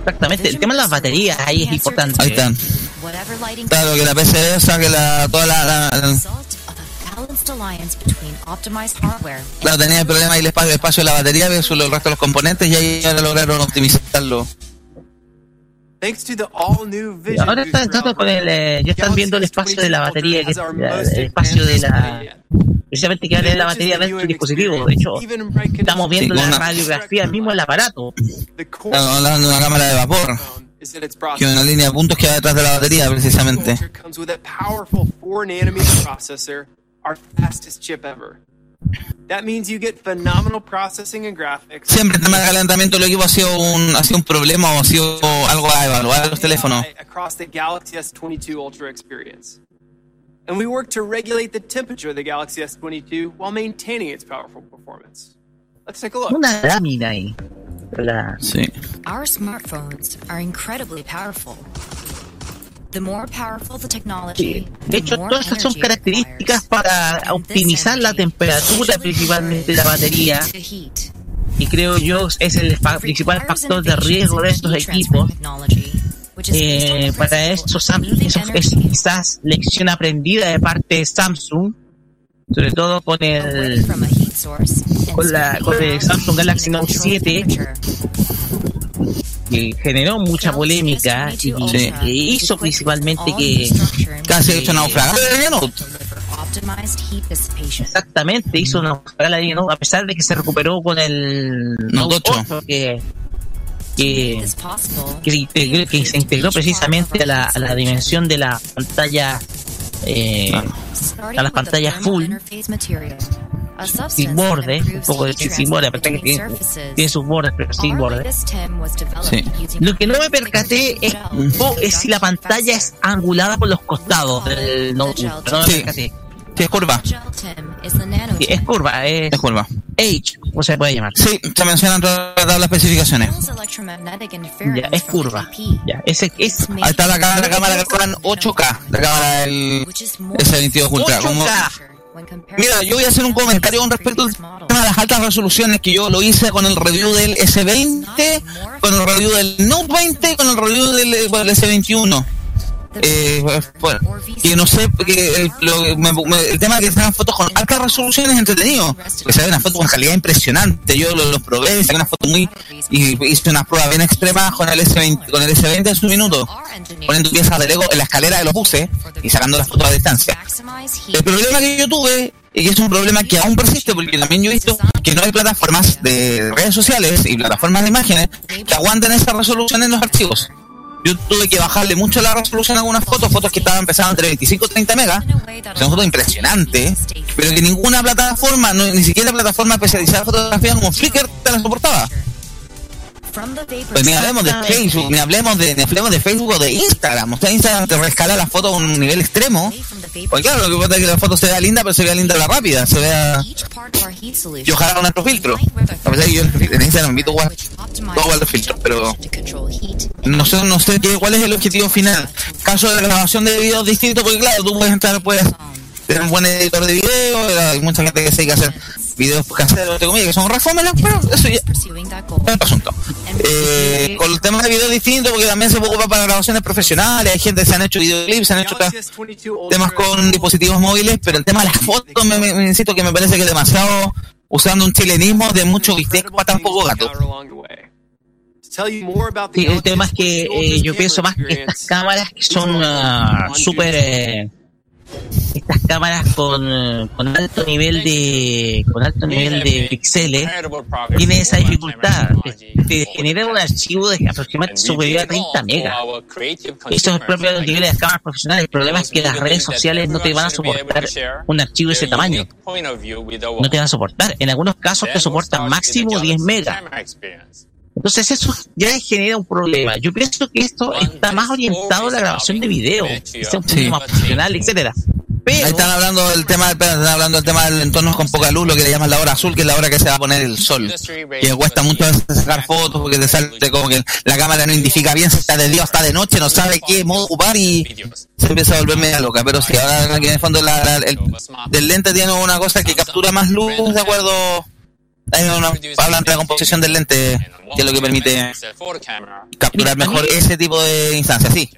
Exactamente, el tema de las baterías ahí es importante. Ahí están. Claro, que la PC saque la, toda la, la- claro, tenía el problema ahí el espacio, el espacio de la batería versus el resto de los componentes y ahí ahora lograron optimizarlo. Thanks to the all-new Y Vision ahora están entrando con el, eh, ya están viendo el espacio de la batería, que es la- el espacio de la, precisamente que tener la batería dentro del dispositivo. De hecho, estamos viendo Sí, la una- radiografía mismo del aparato. Estamos hablando de una cámara de vapor, que processor una línea de puntos que va detrás de la batería precisamente. Comes with a powerful 4 nanometer processor, our fastest chip ever. That means you get phenomenal processing and graphics. Siempre el tema de calentamiento del equipo ha sido un, ha sido un problema o ha sido algo a evaluar los teléfonos. across the Galaxy S22 Ultra experience. And we work to regulate the temperature of the Galaxy S22 while maintaining its powerful performance. Let's take a look. Una lámina ahí. La- Sí. Our smartphones are incredibly powerful. The more powerful the technology, De hecho, todas estas son características para optimizar la temperatura principalmente de la batería. Y creo yo es el fa- principal factor de riesgo de estos equipos. Eh, para eso, Sam- eso es quizás lección aprendida de parte de Samsung, sobre todo con el con, la, con el Samsung Galaxy Note 7, que generó mucha polémica y que hizo principalmente que Casi ha hecho naufragar. Exactamente, hizo naufragar la línea Note, a pesar de que se recuperó con el Note 8. que, que, que se integró, que se integró precisamente a la, a la dimensión de la pantalla, eh, a las pantallas full, sin borde, un poco de sin borde, a pesar transfer que tiene, sus bordes, pero sin borde. Sí. using Lo que no me percaté es, es si la pantalla es angulada por los costados del notebook. No me Sí. percaté. Sí, es curva. Sí, es curva, es Es curva. H, o se puede llamar. Sí, se mencionan todas las especificaciones. Ya, es curva. Ya, ese es Ahí está la cámara, la cámara que cobran 8K, la cámara del S22 Ultra. Como, 8K. Mira, yo voy a hacer un comentario con respecto al tema de las altas resoluciones que yo lo hice con el review del S20, con el review del Note 20 y con el review del, eh, del S21. Eh, bueno, que no sé, que el, lo- me- el tema de que sean fotos con alta resolución es entretenido, que se ve una foto con calidad impresionante, yo lo- los probé, saqué una foto muy, y hice unas pruebas bien extremas con el S20, con el S20 en su minuto, poniendo piezas de Lego en la escalera de los buses y sacando las fotos a distancia. El problema que yo tuve, y que es un problema que aún persiste, porque también yo he visto que no hay plataformas de redes sociales y plataformas de imágenes que aguanten esa resolución en los archivos. Yo tuve que bajarle mucho la resolución a algunas fotos, fotos que estaban empezando entre 25 y 30 megas, son fotos impresionantes, pero que ninguna plataforma, no- ni siquiera plataforma especializada en fotografía como Flickr te la soportaba. Pues ni hablemos de Facebook, ni hablemos de, ni hablemos de Facebook o de Instagram. Usted Instagram te rescala la foto a un nivel extremo. Pues claro, lo que pasa es que la foto se vea linda, pero se vea linda la rápida, se vea... Y ojalá con otro filtro. A pesar que yo en Instagram invito a todos los filtros, pero no sé, no sé qué, cuál es el objetivo final. Caso de grabación de videos distinto, porque claro, tú puedes entrar, puedes tener un buen editor de video, hay mucha gente que se dedica a hacer videos caseros, entre comillas, que son refómenes, pero eso ya es otro asunto. Eh, con los temas de videos distintos, porque también se ocupar para grabaciones profesionales, hay gente que se han hecho videoclips, se han hecho temas con dispositivos móviles, pero el tema de las fotos, me, me- me insisto que me parece que es demasiado usando un chilenismo de mucho bistec para tan poco gato. Sí, el tema es que eh, yo pienso más que estas cámaras que son ah, súper... eh, estas cámaras con, con alto nivel de con alto nivel de píxeles tiene esa dificultad te, un archivo de aproximadamente superior a 30 megas. Eso es propio del nivel de las cámaras profesionales. El problema es que las redes sociales no te van a soportar un archivo de ese tamaño. No te van a soportar. En algunos casos te soportan máximo 10 megas entonces eso ya genera un problema. Yo pienso que esto está más orientado a la grabación de video, que sea un poquito más profesional, etcétera. Ahí están hablando del tema, espera, están hablando del tema del entorno con poca luz, lo que le llaman la hora azul, que es la hora que se va a poner el sol. Que cuesta mucho sacar fotos porque te sale como que la cámara no identifica bien si está de día o está de noche, no sabe qué modo ocupar y se empieza a volver media loca. Pero sí, ahora aquí en el fondo la- la- el, del lente tiene una cosa que captura más luz, de acuerdo. Hay una, hablan de la composición del lente, que es lo que permite capturar mejor ese tipo de instancias, sí.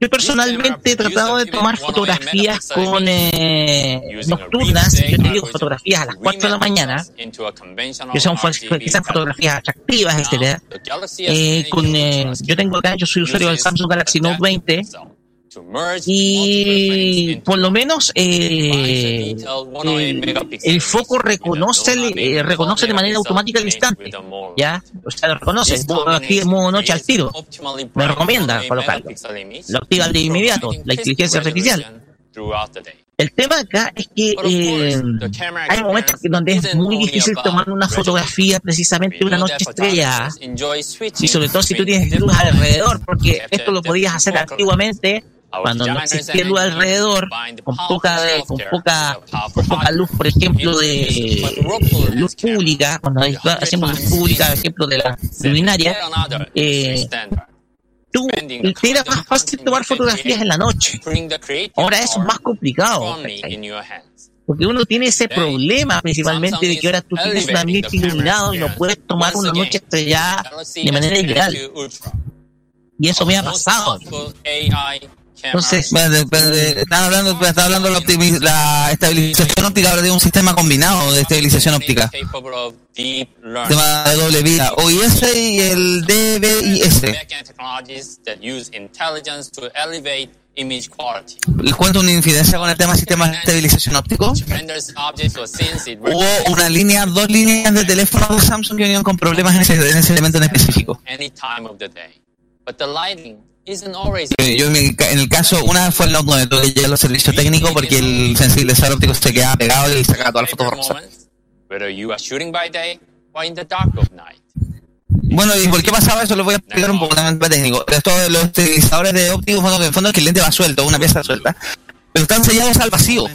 Yo personalmente he tratado de tomar fotografías con eh, nocturnas, yo te digo fotografías a las 4 de la mañana, que son sean fotografías atractivas, etcétera. Eh, con, eh, yo tengo acá, yo soy usuario del Samsung Galaxy Note 20 y por lo menos eh, el, el foco reconoce eh, reconoce de manera automática el instante, ya, o sea, lo reconoce, modo noche al tiro, me recomienda colocarlo, lo activa de inmediato, la inteligencia artificial. El tema acá es que eh, hay momentos donde es muy difícil tomar una fotografía precisamente una noche estrellada y sobre todo si tú tienes luz alrededor, porque esto lo podías hacer antiguamente cuando no existía luz alrededor, con poca, con poca, con poca luz, por ejemplo, de luz pública, cuando hacemos luz pública, por ejemplo, de la luminaria, eh, tú te era más fácil tomar fotografías en la noche. Ahora eso es más complicado. Porque uno tiene ese problema principalmente de que ahora tú tienes un ambiente iluminado y no puedes tomar una noche estrellada de manera ideal. Y eso me ha pasado. Entonces, Espérate, espérate, están hablando, están hablando de la, la estabilización óptica, ahora de un sistema combinado de estabilización óptica. Sistema de doble vía, OIS y el DBIS. ¿Les cuento una incidencia con el tema sistema de estabilización óptico? Hubo una línea, dos líneas de teléfono de Samsung que venían con problemas en ese, en ese elemento en específico. Eh, Yo en el caso, una fue el 9, tuve que llevar los servicios técnicos porque el sensibilizador óptico se quedaba pegado y sacaba todas las fotos borrosas. Bueno, ¿y por qué pasaba eso? Lo voy a explicar un poco también más técnico. Esto de los estabilizadores de ópticos, en el fondo es que el lente va suelto, una pieza suelta. Pero están sellados al vacío.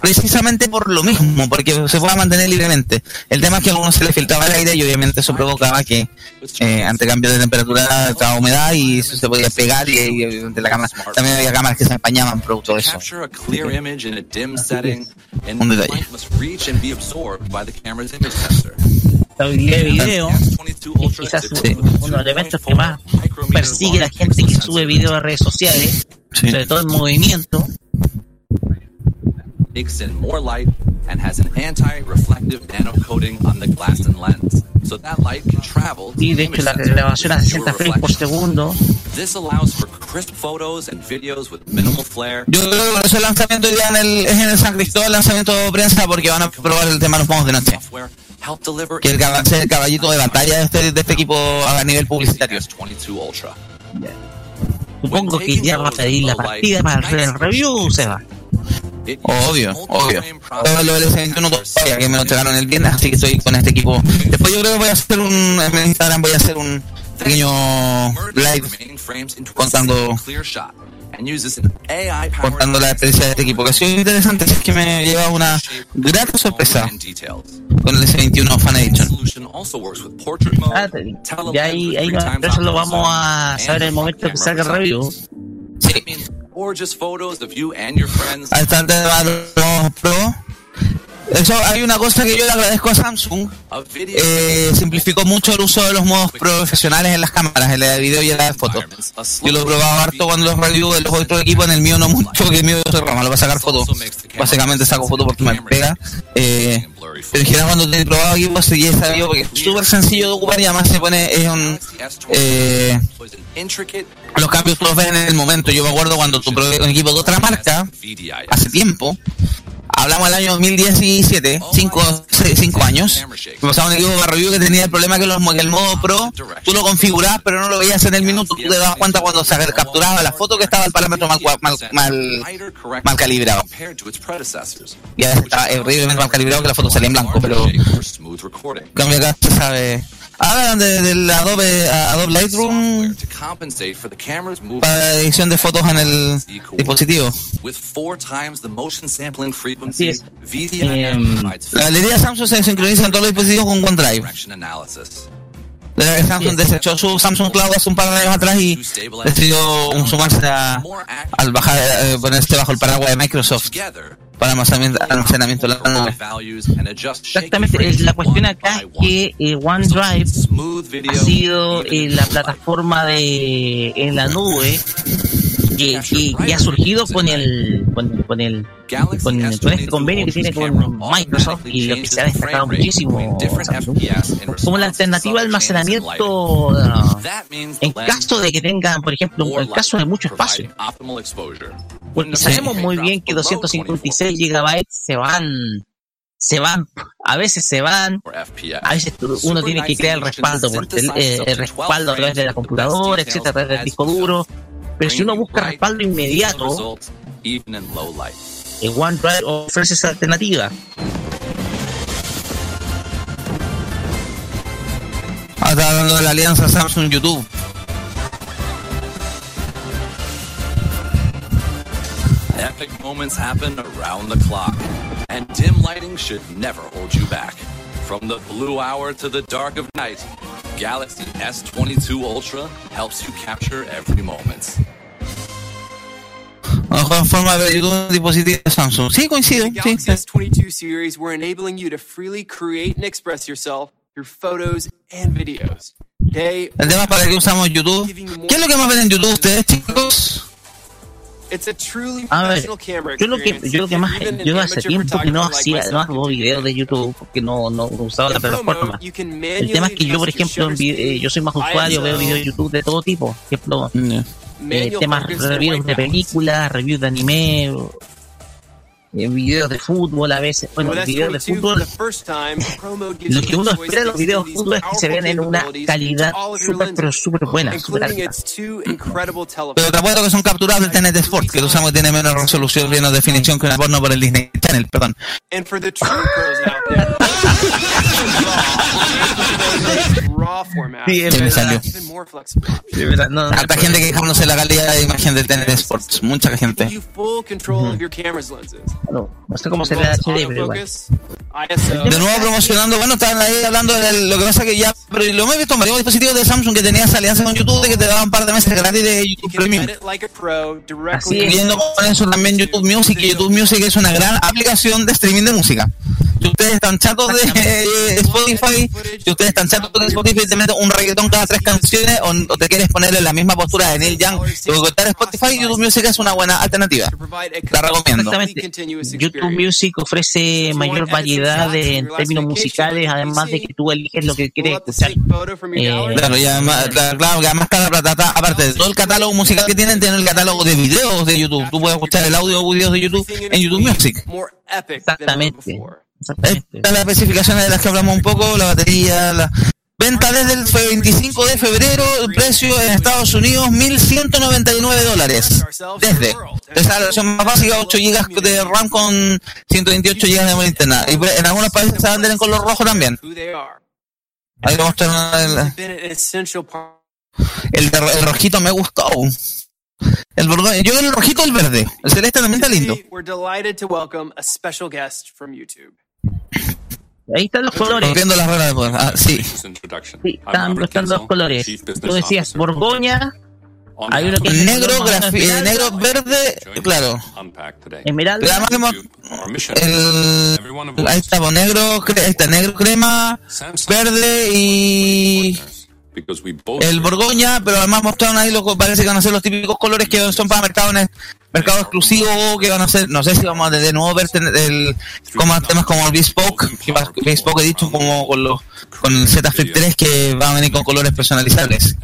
Precisamente por lo mismo, porque se pueda mantener libremente. El tema es que a algunos se les filtraba el aire y obviamente eso provocaba que eh, ante cambios de temperatura estaba humedad y eso se podía pegar y, y obviamente la cámara, también había cámaras que se empañaban producto de eso. Un detalle. Estabilidad de video es quizás uno de los elementos que más persigue la gente que sube videos a redes sociales, sobre todo en movimiento. Takes in more light and has an anti-reflective nano coating on the glass and lens, so that light can travel to Y the de image hecho la grabación a with 60 fewer frames por segundo. This allows for crisp photos and videos with minimal flare. Yo creo que por eso el lanzamiento ya en el, es en el San Cristóbal, lanzamiento de prensa, porque van a probar el tema de los pomos de noche. Que el, ser el caballito de batalla de este, de este equipo a nivel publicitario. S22 Ultra. Supongo que ya va a pedir la partida para hacer el review, se va. Obvio, obvio. Todo lo del S21 todavía, que me lo entregaron el viernes, así que estoy con este equipo. Después yo creo que voy a hacer un, en Instagram voy a hacer un pequeño live contando, contando la experiencia de este equipo, que ha sido interesante, es que me lleva una grata sorpresa con el S21 Fan Edition. Ah, ya ahí, ahí eso lo vamos a saber en el momento que salga el review. Gorgeous photos of you and your friends. Al instante de los Pro, Eso hay una cosa que yo le agradezco a Samsung. Eh, simplificó mucho el uso de los modos profesionales en las cámaras, en la de video y en la de foto. Yo lo he probado harto cuando los review de los otros equipos, en el mío no mucho, que el mío es rama, lo va a sacar fotos. Básicamente saco fotos porque me pega. Eh, pero en cuando te he probado equipos he sabido porque es súper sencillo de ocupar y además se pone eh, los cambios los ves en el momento. Yo me acuerdo cuando tú probé un equipo de otra marca, hace tiempo, hablamos del año 2017, 5 cinco años, pasaba un equipo review que tenía el problema que, los, que el modo pro, tú lo configurabas pero no lo veías en el minuto, tú te dabas cuenta cuando se capturaba la foto que estaba el parámetro mal, mal, mal, mal calibrado. Y a veces estaba horriblemente mal calibrado que la foto salía en blanco, pero cambio acá se sabe Hablan de, del Adobe, Adobe Lightroom para la edición de fotos en el dispositivo. Así es. Em, la galería Samsung se sincroniza en todos los dispositivos con OneDrive. Samsung desechó su Samsung Cloud hace un par de años atrás y decidió sumarse a, al bajar, eh, ponerse bajo el paraguas de Microsoft para almacenamiento de la nube. Exactamente, la cuestión acá es que eh, OneDrive ha sido eh, la plataforma de en la nube que, que, ha surgido con el con, con el con, este convenio que tiene con Microsoft y lo que se ha destacado muchísimo. como la alternativa de almacenamiento uh, en caso de que tengan por ejemplo en caso de mucho espacio. porque sabemos muy bien que 256 gigabytes se van se van, a veces se van, a veces uno tiene que crear el respaldo por el respaldo a través de la computadora, etcétera, a través del disco duro, pero si uno busca respaldo inmediato, el OneDrive ofrece esa alternativa. Ah, está hablando de la alianza Samsung YouTube. Epic moments happen around the clock, and dim lighting should never hold you back. From the blue hour to the dark of night, Galaxy S22 Ultra helps you capture every moment. Mejor forma de ver YouTube dispositivo de Samsung. Sí, coincido. The Galaxy S22 series, we're enabling you to freely create and express yourself through photos and videos. Day El tema para qué usamos YouTube. ¿Qué es lo que más ven en YouTube ustedes, chicos? It's a truly A ver, yo lo que yo lo que más yo hace tiempo que no hacía no hago videos de YouTube porque no no usaba la plataforma. El tema es que yo por ejemplo eh, yo soy más usuario, veo videos de YouTube de todo tipo, por ejemplo, eh, temas reviews de películas, reviews de anime, videos de fútbol a veces, bueno, videos de S22 for fútbol lo que uno espera de to los videos de fútbol es que se vean en una calidad súper pero súper buena, telephones. Pero te apuesto que son capturados del TNT Sport, que lo usamos y tiene menos resolución, menos definición que una porno por el Disney Channel, perdón. Sí, es verdad. Even more flexible. Harta gente quejándose de la calidad de imagen del TNT Sports, mucha gente. No, no sé cómo HD, pero igual. De nuevo promocionando, bueno, estaban ahí hablando de lo que pasa que ya, pero lo hemos visto en varios dispositivos de Samsung que tenían esa alianza con YouTube de que te daban un par de meses gratis de YouTube Premium. Así es. Viendo con eso también YouTube Music, y YouTube Music es una gran aplicación de streaming de música. Si ustedes están chatos de eh, Spotify, si ustedes están chatos de Spotify y te meten un reggaetón cada tres canciones o, o te quieres ponerle la misma postura de Neil Young y boicotear Spotify, YouTube Music es una buena alternativa. La recomiendo. Exactamente. YouTube Music ofrece mayor variedad de, en términos musicales, además de que tú eliges lo que quieres escuchar. Eh, Claro, y además, claro, además cada plataforma, aparte de todo el catálogo musical que tienen, tienen el catálogo de videos de YouTube. Tú puedes escuchar el audio o videos de YouTube en YouTube Music. Exactamente. Estas las especificaciones de las que hablamos un poco, la batería, la venta desde el 25 de febrero, el precio en Estados Unidos 1.199 dólares. Desde. Esa es la versión más básica, 8 GB de RAM con 128 GB de memoria interna. Y en algunos países se venden en color rojo también. Ahí lo mostraron el, el, el rojito me gustó. El bordón, yo el rojito el verde. El celeste también está lindo. We're delighted to welcome a special guest from YouTube. Ahí están los colores. Viendo las reglas de poder. Ah, sí. Sí, están mostrando los colores. Tú decías Borgoña, Hay uno que es negro, eh, negro, verde, claro. esmeralda. Pero además hemos- el, ahí está, negro, cre- ahí está, negro crema, verde y el borgoña, pero además mostraron ahí lo que parece que van a ser los típicos colores que son para mercado en el mercado exclusivo, que van a ser, no sé si vamos a de nuevo ver el, como temas como el Bespoke, Bespoke he dicho como con los con el Z Flip 3 que va a venir con colores personalizables.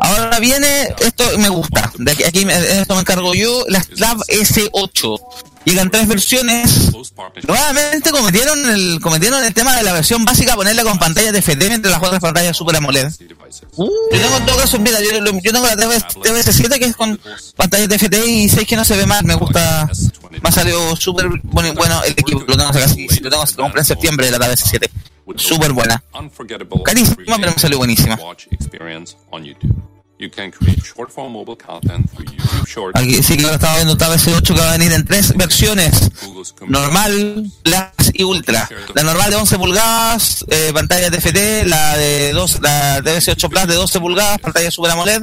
Ahora viene, esto me gusta, de aquí, aquí me- esto me encargo yo, las Tab S8. Llegan tres versiones. Nuevamente cometieron el, cometieron el tema de la versión básica, ponerla con pantalla de FD entre las otras pantallas Super AMOLED. Yo tengo en todo caso, mira, yo, yo tengo la TV, TVS7 que es con pantalla FD y 6 que no se ve mal, me gusta, me ha salido súper bueno, bueno el equipo, lo tengo casi, lo tengo, lo compré en septiembre la TVS7. Súper buena. Carísima, pero me salió buenísima. You can create short form mobile content YouTube. Aquí sí que lo estaba viendo TVS8 que va a venir en tres versiones. Normal, Plus y Ultra. La normal de 11 pulgadas, eh, pantalla TFT, la de dos, la TVS8 Plus de 12 pulgadas, pantalla Super AMOLED.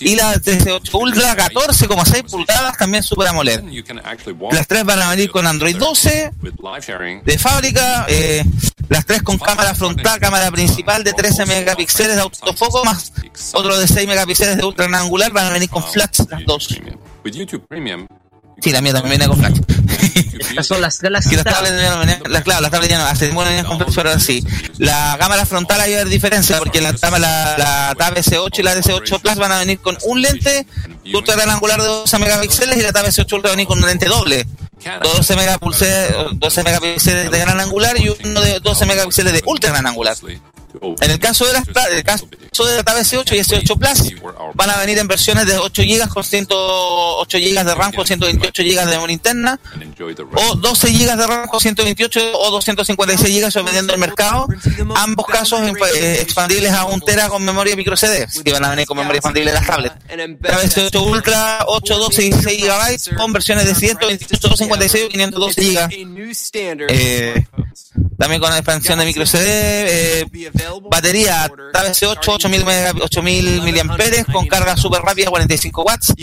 Y la TVS8 Ultra 14,6 pulgadas, también Super AMOLED. Las tres van a venir con Android 12 with live sharing. de fábrica, eh, las tres con cámara frontal, cámara principal de 13 megapíxeles de autofoco, más otro de 6 megapíxeles de ultra angular, van a venir con flash las dos. With YouTube Premium, Sí, la mía también viene con flash. Estas son las Que Galaxy las Tab. tablets las, claro, las tablets ya no, hace con flash, pero ahora sí. La cámara frontal hay diferencia, porque la, la, la Tab S8 y la DS8 Plus van a venir con un lente ultra gran angular de 12 megapíxeles y la Tab S8 Ultra va a venir con un lente doble. 12 megapíxeles, 12 megapíxeles de gran angular y uno de 12 megapíxeles de ultra gran angular. En el caso de las el caso de la Tab S8 y S8 Plus van a venir en versiones de 8 GB con 108 GB de RAM con 128 GB de memoria interna o 12 GB de RAM con 128 o 256 GB dependiendo del mercado. Ambos casos eh, expandibles a 1 tera con memoria micro CD, si van a venir con memoria expandible las tablets. La S8 Ultra 8, 12 y 16 GB con versiones de 128, 256 y 512 GB. Eh, también con la expansión de micro CD, eh, batería Tab S8 8000 mega- 8000 miliamperes con carga super rápida 45 watts.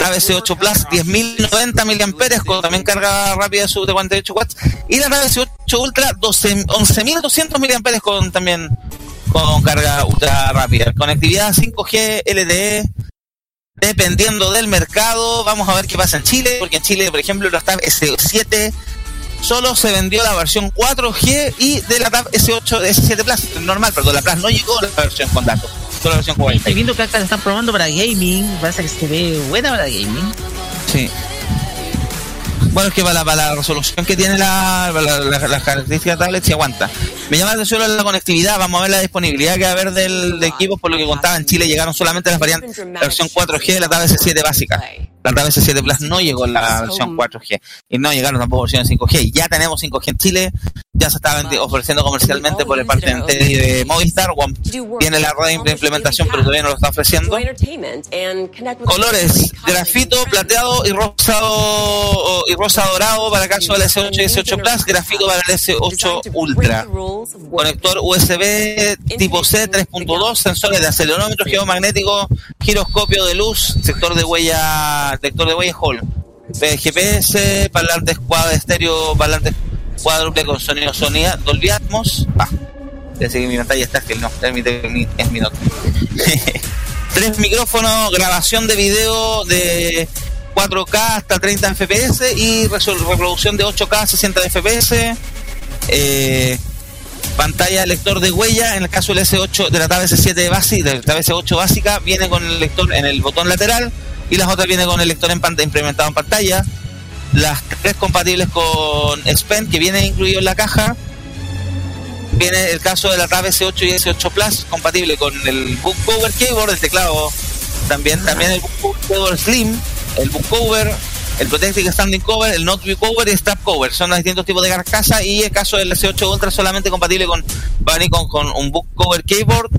Tab S8 Plus 10090 miliamperes con también carga rápida de 48 watts y la Tab S8 Ultra 12 11200 miliamperes con también con carga ultra rápida. Conectividad 5G LTE dependiendo del mercado, vamos a ver qué pasa en Chile, porque en Chile, por ejemplo, la Tab S7 solo se vendió la versión 4G y de la Tab S8, S7 Plus, normal, perdón, la Plus no llegó la versión con datos, solo la versión 40. Estoy viendo que acá la están probando para gaming. Parece que se ve buena para gaming. Sí. Bueno, es que para la, para la resolución que tiene la, la, la- las características de tablet se aguanta. Me llama la atención la conectividad, vamos a ver la disponibilidad que va a haber del, de equipos, por lo que contaba en Chile llegaron solamente las variantes, la versión 4G de la Tab S7 básica. La Tab S7 Plus no llegó en la versión 4G y no llegaron tampoco versiones 5G. Ya tenemos 5G en Chile, ya se está ofreciendo comercialmente por el parte de Movistar. One tiene la red de implementación, pero todavía no lo está ofreciendo. Colores, grafito, plateado y rosado y rosa dorado para el caso del S8 y S8 Plus, grafito para el S8 Ultra. Conector USB tipo C 3.2, sensores de acelerómetro geomagnético, giroscopio de luz, sector de huella, sector de Hall. GPS, parlantes cuadro estéreo, parlantes cuádruple con sonido sonida, Dolby Atmos. Ah, ya sé que mi pantalla está que no, permite mi, es mi nota. Tres micrófonos, grabación de video de 4K hasta 30 FPS y reproducción de 8K a 60 FPS. Eh, pantalla lector de huella, en el caso del S8 de la Tab S7 básica, la Tab S8 básica, viene con el lector en el botón lateral y las otras vienen con el lector en pantalla, implementado en pantalla. Las tres compatibles con S Pen, que viene incluido en la caja. Viene el caso de la Tab S8 y S8 Plus, compatible con el Book Cover Keyboard, el teclado también, también el Book Cover Slim, el Book Cover, el Protective Standing Cover, el Notebook Cover y el Strap Cover. Son los distintos tipos de carcasa y el caso del S8 Ultra solamente compatible con, con, con un Book Cover Keyboard,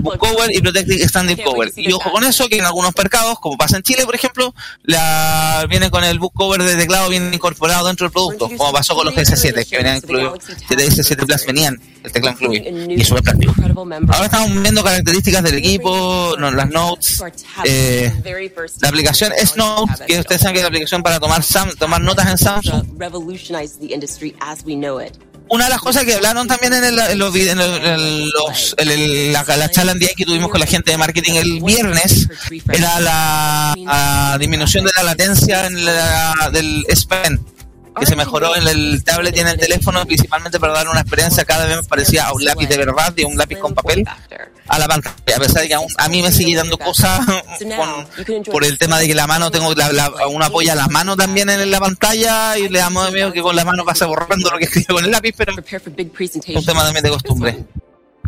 book cover y protecting standing cover. Y ojo con eso, que en algunos mercados, como pasa en Chile, por ejemplo, la viene con el book cover de teclado bien incorporado dentro del producto, como pasó con los GS7, que venían incluidos, GS7 Plus venían el teclado incluido, y es práctico. Ahora estamos viendo características del equipo, no, las notes, eh, la aplicación es Note, que ustedes saben que es la aplicación para tomar, Sam, tomar notas en Samsung. Una de las cosas que hablaron también en, el, en los, en los- en la, la charla en día que tuvimos con la gente de marketing el viernes era la, disminución de la latencia en la, del S Pen que se mejoró en el tablet y en el teléfono principalmente para dar una experiencia cada vez más parecida a un lápiz de verdad y a un lápiz con papel a la pantalla a pesar de que aún, a mí me sigue dando cosas con- por el tema de que la mano tengo la, la- uno apoya la mano también en la pantalla y le damos miedo que con la mano pase borrando lo que escribe con el lápiz pero es un tema también de costumbre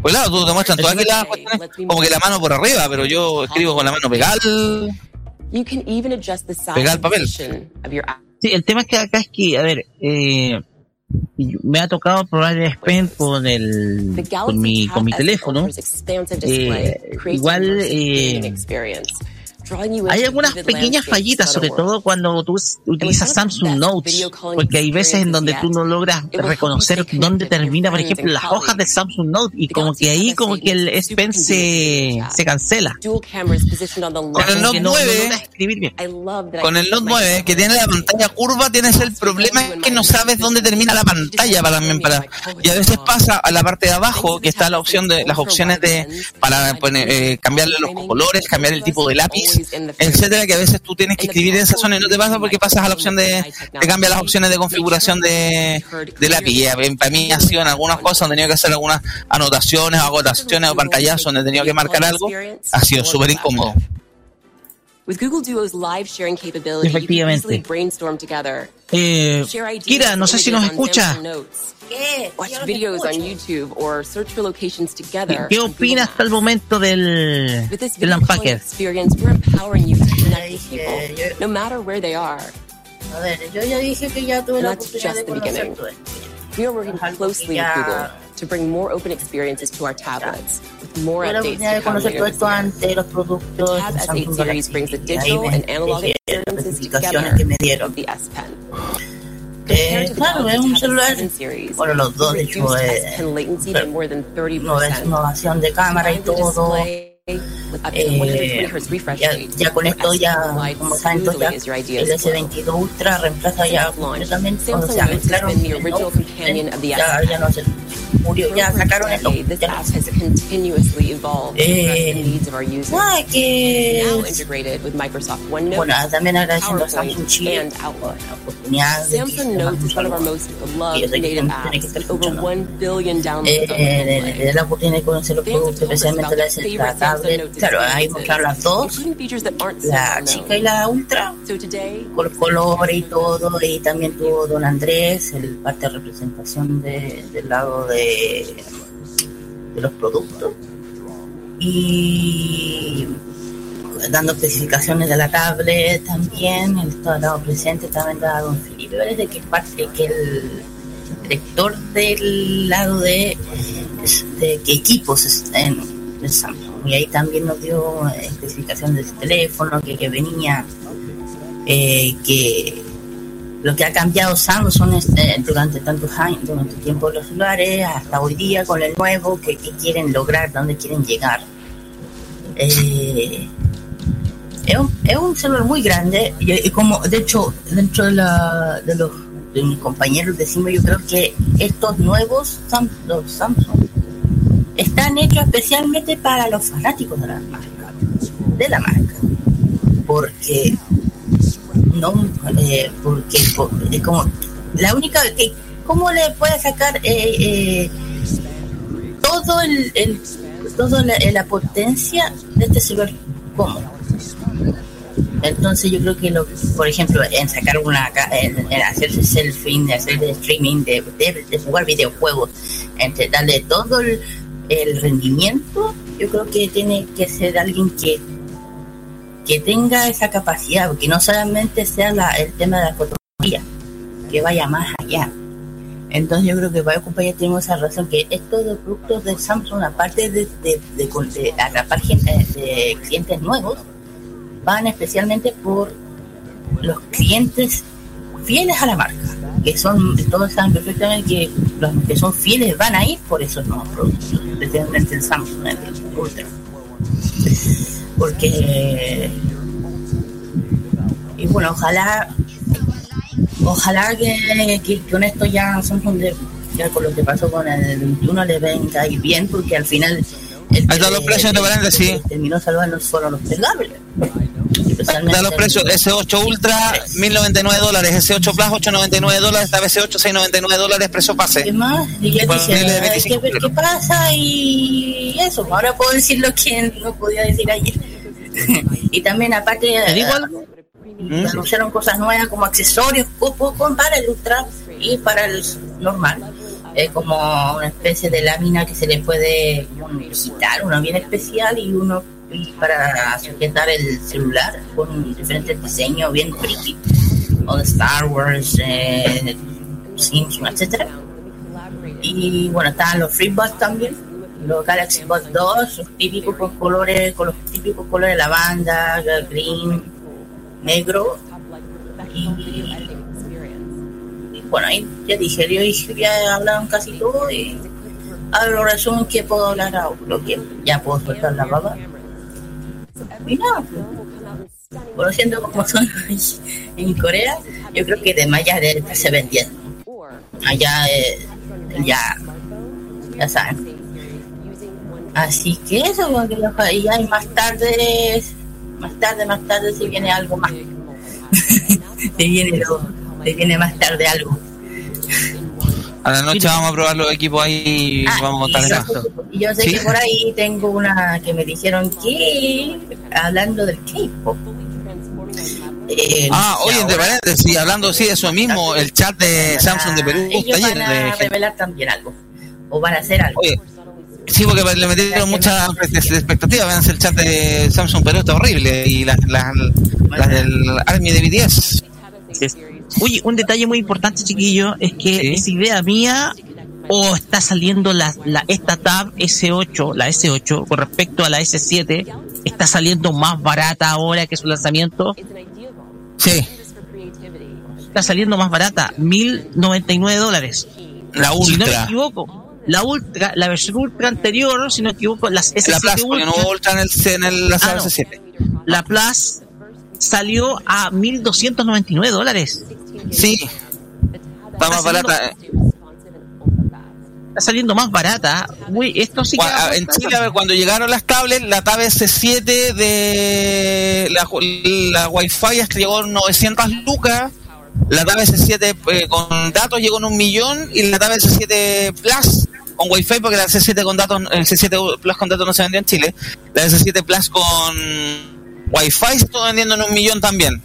pues claro, tú te muestran todas aquí las cuestiones como que la mano por arriba, pero yo escribo con la mano pegada al- You can even adjust the size Pegar and papel. Sí, el tema es que acá es que, a ver, eh, me ha tocado probar el S Pen con el, con mi, con mi teléfono. Eh, igual, eh, Hay algunas pequeñas fallitas, sobre todo cuando tú utilizas Samsung Notes, porque hay veces en donde tú no logras reconocer dónde termina, por ejemplo, las hojas de Samsung Note y como que ahí como que el S Pen se, se cancela. Con el. Note no- no 9, logra escribir bien. I love that I Con el Note 9, que tiene la pantalla curva, tienes el problema es que no sabes dónde termina la pantalla para, para y a veces pasa a la parte de abajo que está la opción de las opciones de para poner, eh, cambiarle los colores, cambiar el tipo de lápiz, etcétera, que a veces tú tienes que escribir en esa zona y no te pasa porque pasas a la opción de te cambia las opciones de configuración de, de lápiz. Y a- para mí ha sido en algunas cosas donde he tenido que hacer algunas anotaciones, agotaciones o pantallazos donde he tenido que marcar algo, ha sido súper incómodo. With Google Duo's live sharing capability, you can Efectivamente. easily brainstorm together. Eh, Share ideas Kira, no sé si nos images on escucha. Samsung Notes. Watch videos on YouTube or search for locations together. ¿Qué opina hasta el momento del, With this del video calling Unpacker? experience, we're empowering you to connect with people, no matter where they are. A ver, yo ya dije que ya tuve And la that's oportunidad de just the conocer beginning. todo esto. We are working closely with Google to bring more open experiences to our tablets, with more updates to come later esto year. los productos The Tab S8 series brings the digital and analog experiences together que me dieron. the S Pen. Eh, claro, es un celular, bueno, los dos, de hecho, eh, S Pen latency by more than 30%. no es innovación de cámara y todo. Eh, 120 Hz refresh ya, con esto ya, como saben todos, ya el ideas flow. S22 Ultra reemplaza ya completamente, o sea, mezclaron el Note, ya, ya no se murió, ya sacaron el Note, This ya no app has continuously evolved to address the Eh, needs of our users. nada, que Bueno, también agradeciendo a Samsung Chile la oportunidad de que Samsung se Notes is one of our un most Y yo beloved sé que native tiene que apps, estar with over escuchando. 1 billion downloads Eh, la oportunidad de conocer los productos, especialmente la, their favorite la Samsung tablet. Claro, ahí mostraron las dos, la chica y la ultra, con colores y todo, y también tuvo Don Andrés, el parte de representación de, del lado de, de los productos. Y dando especificaciones de la tablet también, el lado presente también da Don Felipe Vélez, que es parte que el director del lado de, de qué equipos en Samsung. Y ahí también nos dio especificaciones del teléfono que, que venía, eh, que lo que ha cambiado Samsung este, durante tantos durante tiempo los celulares, hasta hoy día con el nuevo, que, que quieren lograr, dónde quieren llegar. Eh, es, un, es un celular muy grande y, como de hecho dentro de, la, de los de mis compañeros decimos yo creo que estos nuevos los Samsung están hechos especialmente para los fanáticos de la marca de la marca. Porque no eh, porque como la única que cómo le puede sacar eh, eh, todo el, el toda la, la potencia de este celular cómo entonces yo creo que lo, por ejemplo en sacar una en, en hacerse selfie en hacer streaming de, de, de jugar videojuegos entre darle todo el, el rendimiento yo creo que tiene que ser alguien que que tenga esa capacidad que no solamente sea la, el tema de la fotografía que vaya más allá. Entonces yo creo que varios compañeros tenemos esa razón, que estos productos de Samsung, aparte de, de, de, de atrapar de clientes nuevos, van especialmente por los clientes fieles a la marca, que son, todos saben perfectamente que los que son fieles van a ir por esos nuevos productos, especialmente el Samsung, el Ultra. Porque, y bueno, ojalá, ojalá que, que con esto ya Samsung, de, ya con lo que pasó con el 21 le venga ir bien, porque al final el están los precios de sí. terminó salvando fueron los plegables. Da los precios, S8 Ultra 1099 dólares, S8 Plus 899 dólares, esta vez S8 699 dólares, precio pase. ¿Qué más? Y ya dije, hay que ver qué pasa y eso, ahora puedo decir lo que no podía decir ayer. y también aparte ¿Te digo algo? ¿Mm? anunciaron cosas nuevas como accesorios con, para el Ultra y para el normal. Es como una especie de lámina que se le puede quitar, uno bien especial y uno para sujetar el celular con diferentes diseños bien friki o de Star Wars, eh, Simpson. Y bueno, estaban los FreeBuds también, los Galaxy Buds 2, los típicos con colores, con los típicos colores lavanda, green, negro. Y, y bueno, ahí ya dije, yo ya hablaron casi todo y ahora resumen que puedo hablar lo que ya puedo soltar la baba. Nada, conociendo cómo son en Corea, yo creo que de Maya de se vendían. Allá eh, ya, ya saben. Así que eso, y ya y más tarde, más tarde, más tarde se viene algo más. se viene lo, se viene más tarde algo. A la noche vamos a probar los equipos ahí y Ah, vamos a y contar yo, y yo sé ¿Sí? que por ahí tengo una que me dijeron que hablando del K-pop. eh, Ah, oye, entre paréntesis, hablando sí de eso mismo, el chat de Samsung de Perú ellos está van a de revelar también algo o van a hacer algo Oye, sí, porque le metieron muchas expectativas. Vean, el chat de Samsung Perú está horrible y las, las, las del Army de BTS. Oye, un detalle muy importante, chiquillo, es que es idea mía o está saliendo la, la esta tab S8, la S8, con respecto a la S7, está saliendo más barata ahora que su lanzamiento. Sí. Está saliendo más barata, 1099 dólares. La Si no me Ultra. equivoco, la Ultra, la versión Ultra anterior, si no me equivoco, las S7 La Plus, porque no Ultra en el, en el la Ah, no. S7. La Plus salió a 1299 dólares. Sí. Está más barata. Está saliendo más barata. Uy, esto sí que En. Chile, a ver, cuando llegaron las tablets, la Tab S7 de la, la Wi-Fi hasta llegó a 900 lucas. La Tab S7 eh, con datos llegó en un millón. Y la Tab S7 Plus con Wi-Fi, porque la S7 con datos, el S7 Plus con datos no se vendía en Chile. La S7 Plus con Wi-Fi se estuvo vendiendo en un millón también.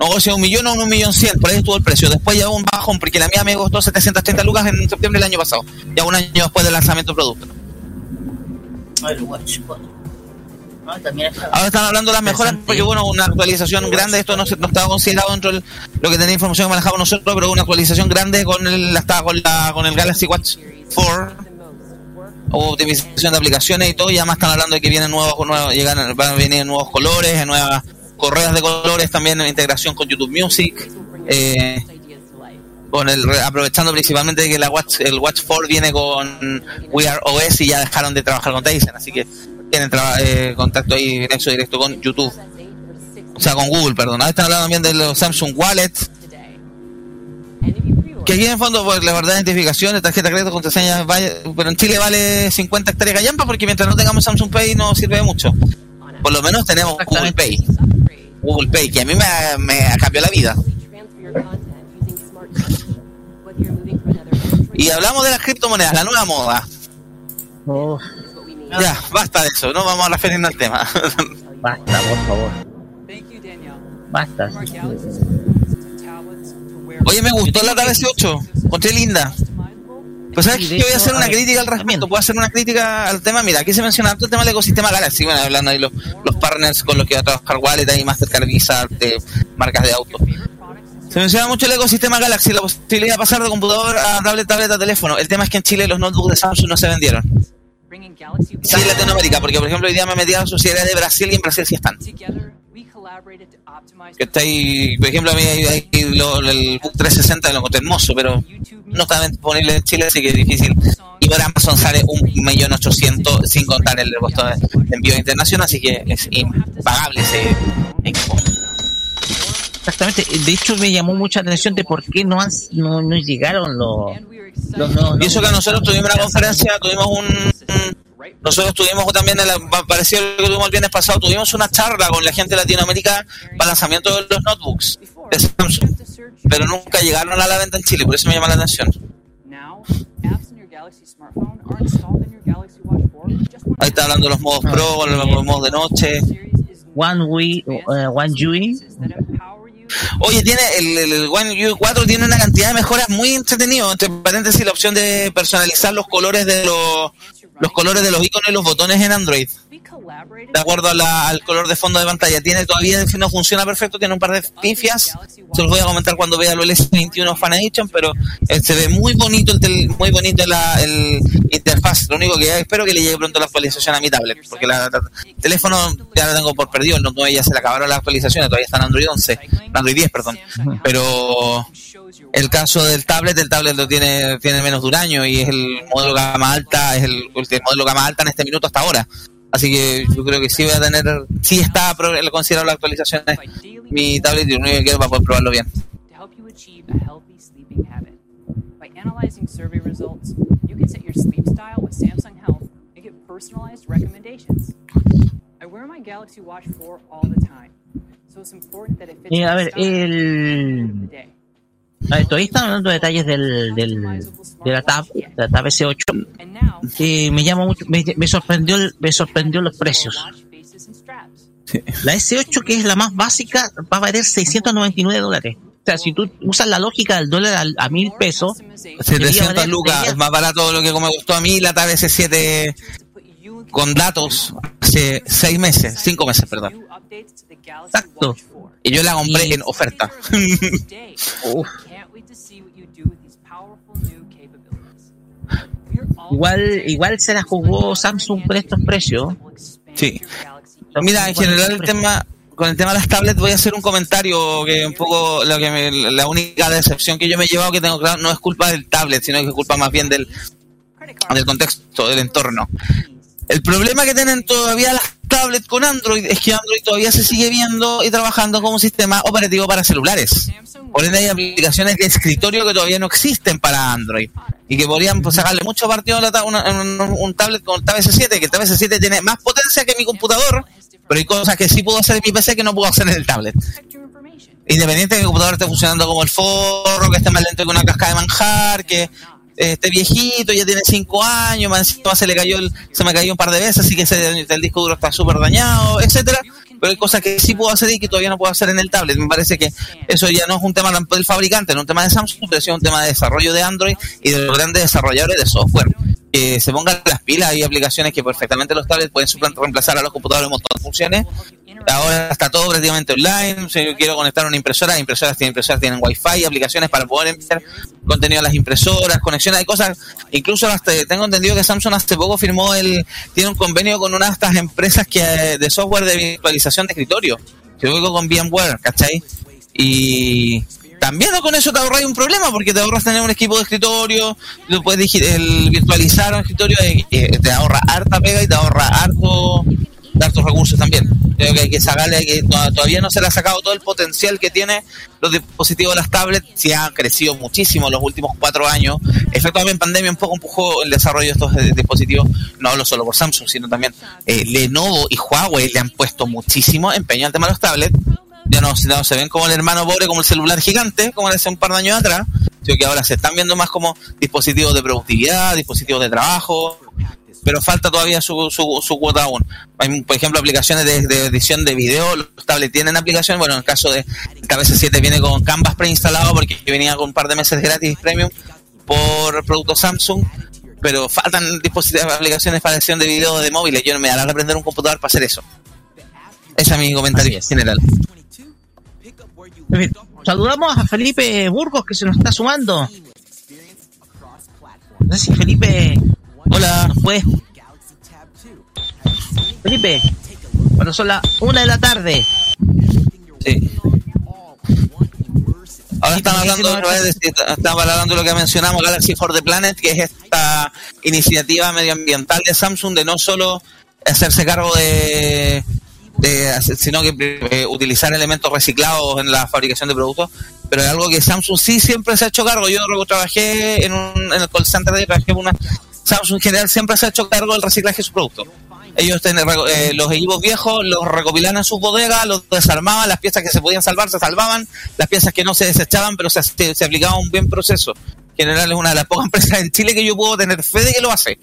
No, o sea, un millón o un millón cien, por ahí estuvo el precio. Después ya hubo un bajón, porque la mía me costó 730 lucas en septiembre del año pasado. Ya un año después del lanzamiento del producto. Watch no, está- Ahora están hablando de las mejoras porque bueno, una actualización grande, esto no, se, no estaba considerado dentro de lo que tenía información que manejamos nosotros, pero una actualización grande con el, la, estaba con, la, con el Galaxy Watch 4, o optimización de aplicaciones y todo, y además están hablando de que vienen nuevos, nuevos llegan, van a venir nuevos colores, nuevas correas de colores, también en integración con YouTube Music, eh, con el aprovechando principalmente que la Watch, el Watch 4 viene con We Are OS y ya dejaron de trabajar con Tizen, así que tienen eh, contacto ahí nexo directo con YouTube. O sea, con Google, perdón. Ahora están hablando también de los Samsung Wallet. Que aquí en el fondo, pues, la verdad, identificación de tarjeta de crédito, contraseña, pero en Chile vale 50 hectáreas gallampa porque mientras no tengamos Samsung Pay no sirve de mucho. Por lo menos tenemos Google Pay. Google Pay, que a mí me, me cambió la vida. Y hablamos de las criptomonedas, la nueva moda. Ya, basta de eso, no vamos a referirnos al tema. Basta, por favor. Basta. Oye, me gustó la Tab S8, encontré linda. Pues sabes que yo voy a hacer una a ver, crítica al respecto, puedo hacer una crítica al tema, mira, aquí se menciona tanto el tema del ecosistema Galaxy, bueno, hablando ahí los, los partners con los que va a trabajar Wallet, ahí Mastercard, Visa, de marcas de autos. Se menciona mucho el ecosistema Galaxy, la posibilidad de pasar de computador a tablet, tablet a teléfono. El tema es que en Chile los notebooks de Samsung no se vendieron. Sí, en Latinoamérica, porque por ejemplo hoy día me metí a la sociedad de Brasil y en Brasil sí están. Que está ahí, por ejemplo, a mí hay, hay lo- el Book 360 lo encontré hermoso, pero no está disponible en Chile, así que es difícil. Y por Amazon sale un millón ochocientos sin contar el costo de de envío internacional, así que es impagable ese equipo. Exactamente. De hecho, me llamó mucha atención de por qué no, han, no, no llegaron los, los nuevos Y eso que nosotros tuvimos una conferencia, tuvimos un... nosotros tuvimos también, el, parecido a lo que tuvimos el viernes pasado, tuvimos una charla con la gente de Latinoamérica para lanzamiento de los notebooks de Samsung, pero nunca llegaron a la venta en Chile, por eso me llama la atención. Ahí está hablando de los modos Pro, los modos de noche. One UI, One UI. Oye, tiene el, el, el One UI 4 tiene una cantidad de mejoras muy entretenido. Entre paréntesis, la opción de personalizar los colores de los los colores de los iconos y los botones en Android. De acuerdo a la- al color de fondo de pantalla. Tiene todavía no funciona perfecto, tiene un par de pifias. Se los voy a comentar cuando vea los LS21 Fan Edition, pero eh, se ve muy bonito el tel- muy bonito la el interfaz. Lo único que espero que le llegue pronto la actualización a mi tablet, porque la, la- el teléfono ya lo tengo por perdido, no no, ya se le acabaron las actualizaciones, todavía está en Android 11, Android 10, perdón. Pero el caso del tablet, el tablet lo tiene tiene menos de un año y es el modelo gama alta, es el, el modelo gama alta en este minuto hasta ahora. Así que yo creo que sí voy a tener, sí está pro- considerado las actualizaciones mi tablet y lo único que quiero para poder probarlo bien. to help you achieve a healthy sleeping habit. By analyzing survey results, you can set your sleep style with Samsung Health and get personalized recommendations. I wear my Galaxy Watch 4 all the time, so it's important that it fits Eh, a ver, style el... A todavía están hablando de detalles del, del, de la Tab, de la Tab S8. que me llama mucho, me, me sorprendió, me sorprendió los precios. La S8, que es la más básica, va a valer 699 dólares. O sea, si tú usas la lógica del dólar al- a, mil pesos, debería 700 valer- lucas, es más barato de lo que me gustó a mí la Tab S7 con datos hace 6 meses, 5 meses, perdón. Exacto. Y yo la compré en oferta. Uf. Igual, igual se la jugó Samsung por estos precios. Sí. Mira, en general el tema con el tema de las tablets voy a hacer un comentario que un poco lo que me- la única decepción que yo me he llevado que tengo claro no es culpa del tablet, sino que es culpa más bien del del contexto, del entorno. El problema que tienen todavía las tablets con Android es que Android todavía se sigue viendo y trabajando como un sistema operativo para celulares. Por ende hay aplicaciones de escritorio que todavía no existen para Android y que podrían pues, sacarle mucho partido a un, tablet con el Tab S7, que el Tab S7 tiene más potencia que mi computador, pero hay cosas que sí puedo hacer en mi PC que no puedo hacer en el tablet. Independiente de que el computador esté funcionando como el forro, que esté más lento que una casca de manjar, que esté viejito, ya tiene 5 años, más se le cayó el- se me cayó un par de veces, así que ese- el disco duro está súper dañado, etcétera. Pero hay cosas que sí puedo hacer y que todavía no puedo hacer en el tablet. Me parece que eso ya no es un tema del fabricante, no es un tema de Samsung, pero es un tema de desarrollo de Android y de los grandes desarrolladores de software. Que se pongan las pilas, hay aplicaciones que perfectamente los tablets pueden reemplazar a los computadores un montón de funciones. Ahora está todo prácticamente online. Si yo quiero conectar una impresora, impresoras tienen impresoras, tienen wifi, aplicaciones para poder enviar contenido a las impresoras, conexiones, hay cosas, incluso hasta tengo entendido que Samsung hace poco firmó el, tiene un convenio con una de estas empresas que de software de virtualización de escritorio, que luego con VMware, ¿cachai? Y también con eso te ahorras un problema porque te ahorras tener un equipo de escritorio, lo puedes el virtualizar un escritorio eh, eh, te ahorra harta pega y te ahorra harto hartos recursos también. Creo que hay que sacarle, que to- todavía no se le ha sacado todo el potencial que tiene los dispositivos de las tablets, si han crecido muchísimo los últimos cuatro años. Efectivamente, en pandemia un poco empujó el desarrollo de estos eh, dispositivos, no hablo solo por Samsung, sino también Lenovo y Huawei le han puesto muchísimo empeño al tema de los tablets. Ya no, no se ven como el hermano pobre, como el celular gigante, como hace un par de años atrás, sino que ahora se están viendo más como dispositivos de productividad, dispositivos de trabajo, pero falta todavía su, su, su cuota aún. Hay, por ejemplo, aplicaciones de, de edición de video, los tablets tienen aplicaciones, bueno, en el caso de el KBS7 viene con Canvas preinstalado porque venía con un par de meses gratis premium por producto Samsung, pero faltan dispositivos, aplicaciones para edición de video de móviles. Yo no me dará aprender un computador para hacer eso. Ese es mi comentario general. Saludamos a Felipe Burgos que se nos está sumando. No sé si Felipe. Hola, pues. Felipe, cuando son las una de la tarde. Sí. Ahora están hablando, están hablando de lo que mencionamos, Galaxy for the Planet, que es esta iniciativa medioambiental de Samsung de no solo hacerse cargo de, de sino que eh, utilizar elementos reciclados en la fabricación de productos, pero es algo que Samsung sí siempre se ha hecho cargo. Yo trabajé en, un, en el call center de trabajé una Samsung en general siempre se ha hecho cargo del reciclaje de sus productos. Ellos tenían, eh, los equipos viejos los recopilaban en sus bodegas, los desarmaban, las piezas que se podían salvar se salvaban, las piezas que no se desechaban, pero se aplicaba un buen proceso. En general es una de las pocas empresas en Chile que yo puedo tener fe de que lo hace.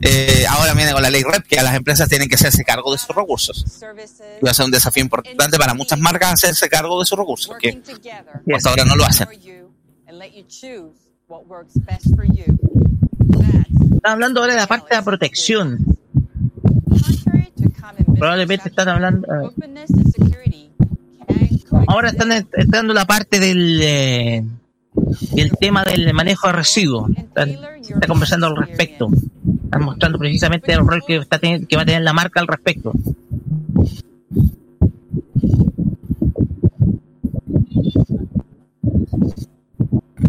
Eh, ahora viene con la ley REP, que a las empresas tienen que hacerse cargo de sus recursos. Y va a ser un desafío importante para muchas marcas hacerse cargo de sus recursos, que hasta ahora no lo hacen. Están hablando ahora de la parte de la protección. Probablemente están hablando. Eh, ahora están dando la parte del. Eh, del tema del manejo de residuos. está conversando al respecto. Están mostrando precisamente el rol que, está que va a tener la marca al respecto.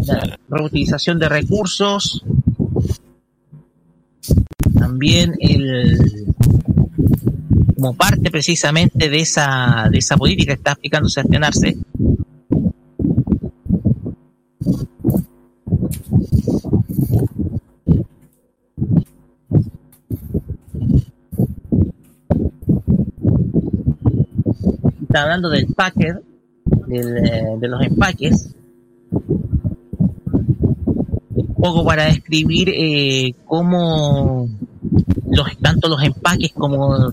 La reutilización de recursos, también el como parte precisamente de esa de esa política que está aplicando sancionarse está hablando del packer eh, de los empaques poco para describir eh, cómo los, tanto los empaques como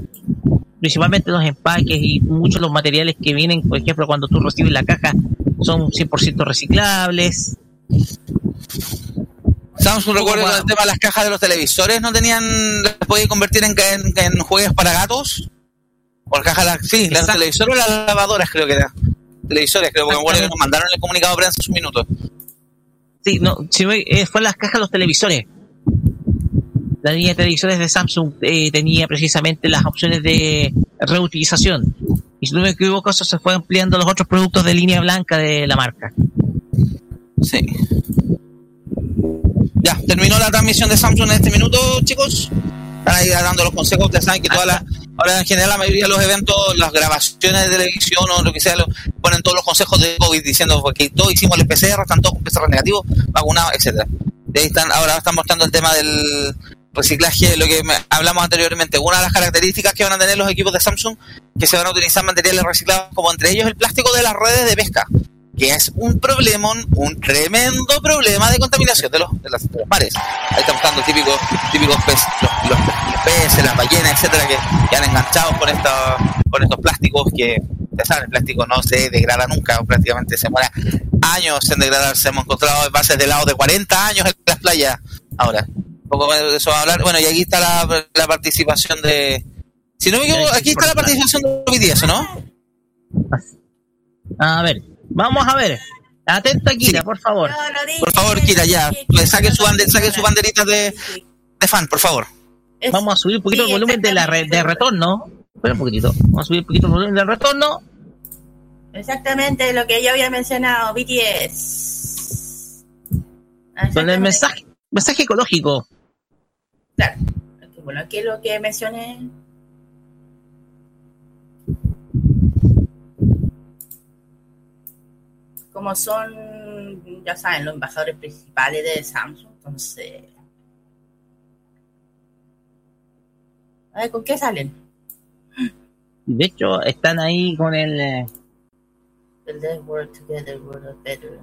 principalmente los empaques y muchos de los materiales que vienen, por ejemplo, cuando tú recibes la caja, son 100% reciclables. Samsung, recuerdo el tema de las cajas de los televisores, ¿no tenían, las podían convertir en, en, juegos para gatos? O cajas, sí, las televisores o las lavadoras creo que eran. Televisores, creo, porque que nos mandaron el comunicado de prensa hace un minuto. Sí, no, si eh, fue las cajas de los televisores. La línea de televisores de Samsung eh, tenía precisamente las opciones de reutilización. Y si no me equivoco, eso se fue ampliando los otros productos de línea blanca de la marca. Sí. Ya, terminó la transmisión de Samsung en este minuto, chicos. Están ahí dando los consejos. Ustedes saben que todas las Ahora, en general, la mayoría de los eventos, las grabaciones de televisión o lo que sea, ponen todos los consejos de COVID diciendo que todos hicimos el PCR, están todos con PCR negativo, vacunados, etcétera. ahí están, ahora están mostrando el tema del reciclaje, lo que hablamos anteriormente. Una de las características que van a tener los equipos de Samsung, que se van a utilizar materiales reciclados, como entre ellos el plástico de las redes de pesca que es un problemón, un tremendo problema de contaminación de los, de, los mares. Ahí estamos buscando típicos, típicos peces, los, peces, las ballenas, etcétera, que, han enganchado con, esta, con estos plásticos que, ya saben, el plástico no se degrada nunca, prácticamente se muere años en degradarse. Hemos encontrado bases de helado de 40 años en las playas. Ahora, un poco de eso va a hablar. Bueno, y aquí está la, la participación de. Si no me equivoco, aquí está la participación de eso ¿no? A ver, Vamos a ver. Atento Kira, por favor. por favor, Kira, ya. Saque su, saque su banderita de, de fan, por favor. Vamos a subir un poquito el volumen de la de retorno. Espera un poquitito. Vamos a subir un poquito el volumen del retorno. Exactamente lo que yo había mencionado, BTS. Con el mensaje, mensaje ecológico. Claro. Bueno, aquí lo que mencioné como son, ya saben, los embajadores principales de Samsung, entonces... A ver, ¿con qué salen? De hecho, están ahí con el... Eh, el work together, work better.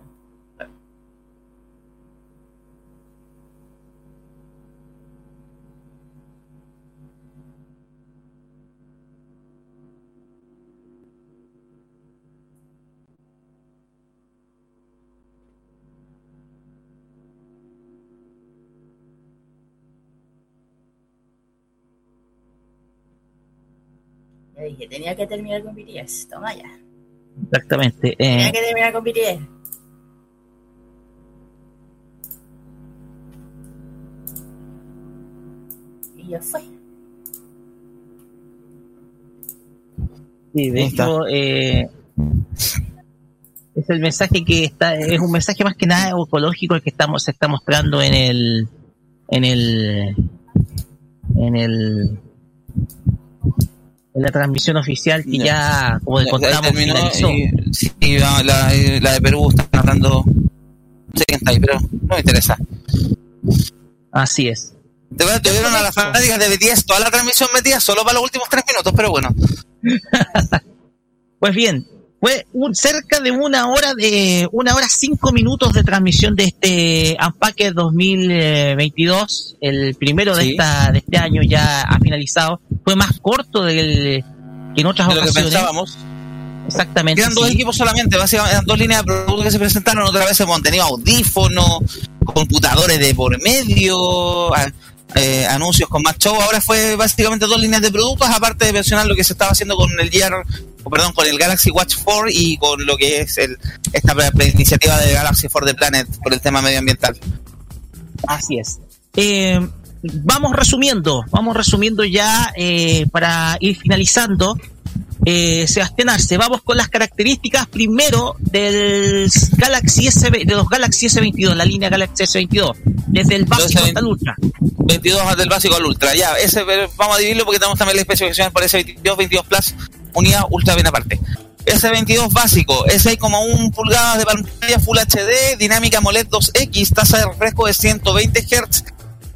Dije, tenía que terminar con BTS, toma ya. Exactamente. Eh, que terminar con BTS. Y ya fue. sí, de hecho, eh, es el mensaje que está, es un mensaje más que nada ecológico el que estamos, se está mostrando en el, en el, en el, en la transmisión oficial que ya, como Ya, contamos, finalizó. y, sí, la, la- la de Perú está hablando. No sé quién está ahí, pero no me interesa. Así es. Te tuvieron a las fanáticas de BTS toda la transmisión metida solo para los últimos tres minutos, pero bueno. Pues bien, fue un- cerca de una hora de una hora cinco minutos de transmisión de este Unpacked 2022, el primero de esta de este año ya ha finalizado. Fue más corto del que en otras De lo que ocasiones. pensábamos. Exactamente. Eran dos equipos solamente, básicamente eran dos líneas de productos que se presentaron, otra vez hemos tenido audífonos, computadores de por medio, eh, anuncios con más show, ahora fue básicamente dos líneas de productos, aparte de mencionar lo que se estaba haciendo con el Gear, perdón, con el Galaxy Watch 4 y con lo que es el, esta iniciativa de Galaxy for the Planet por el tema medioambiental. Así es. Eh, vamos resumiendo, vamos resumiendo ya eh, para ir finalizando. Eh, Sebastián Arce, vamos con las características primero del Galaxy S, de los Galaxy S22, la línea Galaxy S22, desde el básico hasta el ultra. 22 del básico al ultra, ya, ese vamos a dividirlo porque tenemos también la especificación por ese 22, 22 Plus, unidad ultra bien aparte. S22 básico, es 6,1 pulgadas de pantalla Full HD, dinámica AMOLED 2X, tasa de refresco de 120 Hz,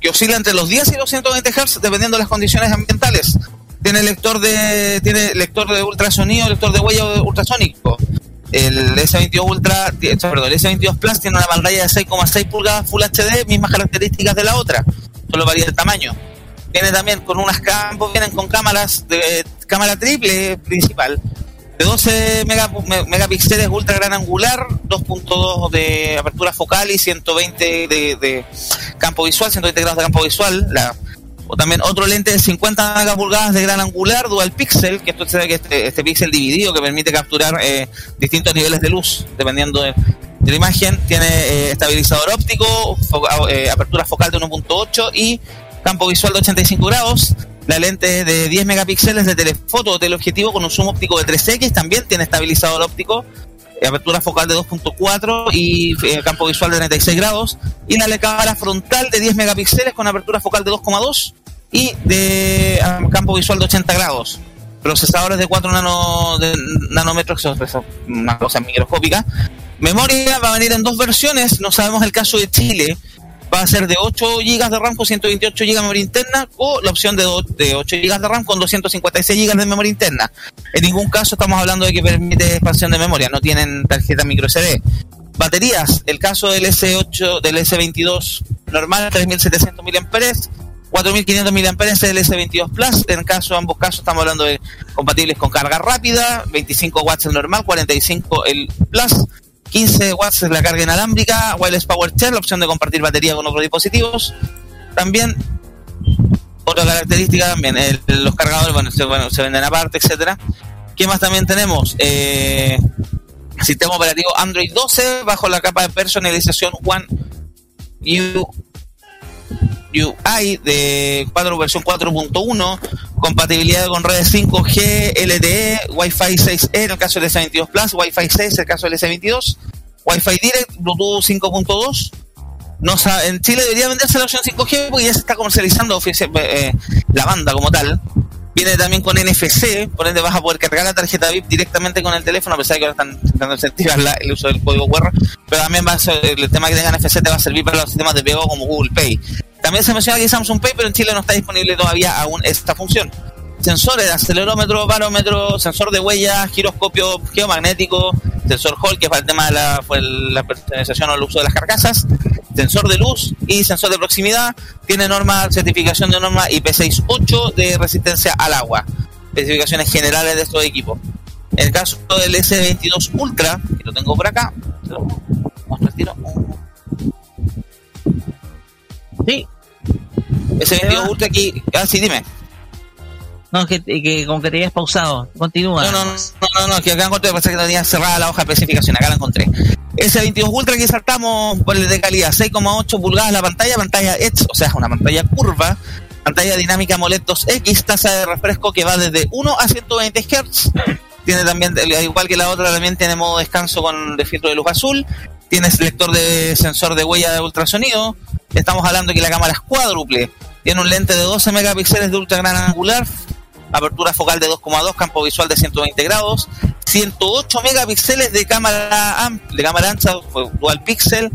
que oscila entre los 10 y los 120 Hz dependiendo de las condiciones ambientales. Tiene lector de tiene lector de ultrasonido, lector de huella ultrasónico. El S22 Ultra, perdón, el S22 Plus tiene una pantalla de 6,6 pulgadas Full HD, mismas características de la otra, solo varía el tamaño. Viene también con unas campos, vienen con cámaras de cámara triple principal, de 12 mega- me- megapíxeles ultra gran angular, 2.2 de apertura focal y 120 de, de campo visual, 120 grados de campo visual. La, o también otro lente de 50 megapulgadas de gran angular, dual pixel, que esto que este, este píxel dividido que permite capturar eh, distintos niveles de luz dependiendo de, la imagen. Tiene eh, estabilizador óptico, eh, apertura focal de 1.8 y campo visual de 85 grados. La lente de 10 megapíxeles de telefoto o teleobjetivo con un zoom óptico de 3X también tiene estabilizador óptico, apertura focal de 2.4 y eh, campo visual de 36 grados. Y la cámara frontal de 10 megapíxeles con apertura focal de 2,2 y de ah, campo visual de 80 grados. Procesadores de 4 nano, de nanómetros, eso es una cosa microscópica. Memoria va a venir en dos versiones, no sabemos el caso de Chile. Va a ser de 8 GB de RAM con 128 GB de memoria interna o la opción de, do- de 8 GB de RAM con 256 GB de memoria interna. En ningún caso estamos hablando de que permite expansión de memoria, no tienen tarjeta micro SD. Baterías, el caso del S8, del S22 normal, 3700 mAh, 4500 mAh del S22 Plus. En caso, ambos casos estamos hablando de compatibles con carga rápida, 25 watts el normal, 45 el Plus. 15 watts la carga inalámbrica, wireless power share, la opción de compartir batería con otros dispositivos. También otra característica también, los cargadores, bueno se, bueno, se venden aparte, etcétera. ¿Qué más también tenemos? Eh, sistema operativo Android 12 bajo la capa de personalización One UI de 4 versión 4.1, compatibilidad con redes 5G, LTE, Wi-Fi 6E en el caso del S22 Plus, Wi-Fi 6 en el caso del S22, Wi-Fi Direct, Bluetooth 5.2. No en Chile debería venderse la opción 5G porque ya se está comercializando eh, la banda como tal. Viene también con NFC, por ende vas a poder cargar la tarjeta VIP directamente con el teléfono, a pesar de que ahora están intentando incentivar el uso del código QR, pero también va a ser- el tema que tenga NFC te va a servir para los sistemas de pago como Google Pay. También se menciona que Samsung Pay, pero en Chile no está disponible todavía aún esta función. Sensores de acelerómetro, barómetro, sensor de huella, giroscopio geomagnético, sensor Hall, que es para el tema de la, fue la personalización o el uso de las carcasas, sensor de luz y sensor de proximidad. Tiene norma, certificación de norma IP68 de resistencia al agua. Especificaciones generales de estos equipos. En el caso del S22 Ultra, que lo tengo por acá, al tiro. Sí. S22 Ultra aquí, ah, sí, dime. No, que, que como que te habías pausado. Continúa. No, no, no, no, que acá encontré, pensé que tenía cerrada la hoja de especificación, acá la encontré. S22 Ultra que saltamos por el de calidad, 6,8 pulgadas la pantalla, pantalla Edge, o sea, una pantalla curva, pantalla dinámica AMOLED 2X, tasa de refresco que va desde 1 a 120 Hz. Tiene también, al igual que la otra, también tiene modo descanso con de filtro de luz azul. Tiene selector de sensor de huella de ultrasonido. Estamos hablando que la cámara es cuádruple. Tiene un lente de 12 megapíxeles de ultra gran angular, apertura focal de 2,2, campo visual de 120 grados, 108 megapíxeles de cámara de cámara ancha, dual pixel,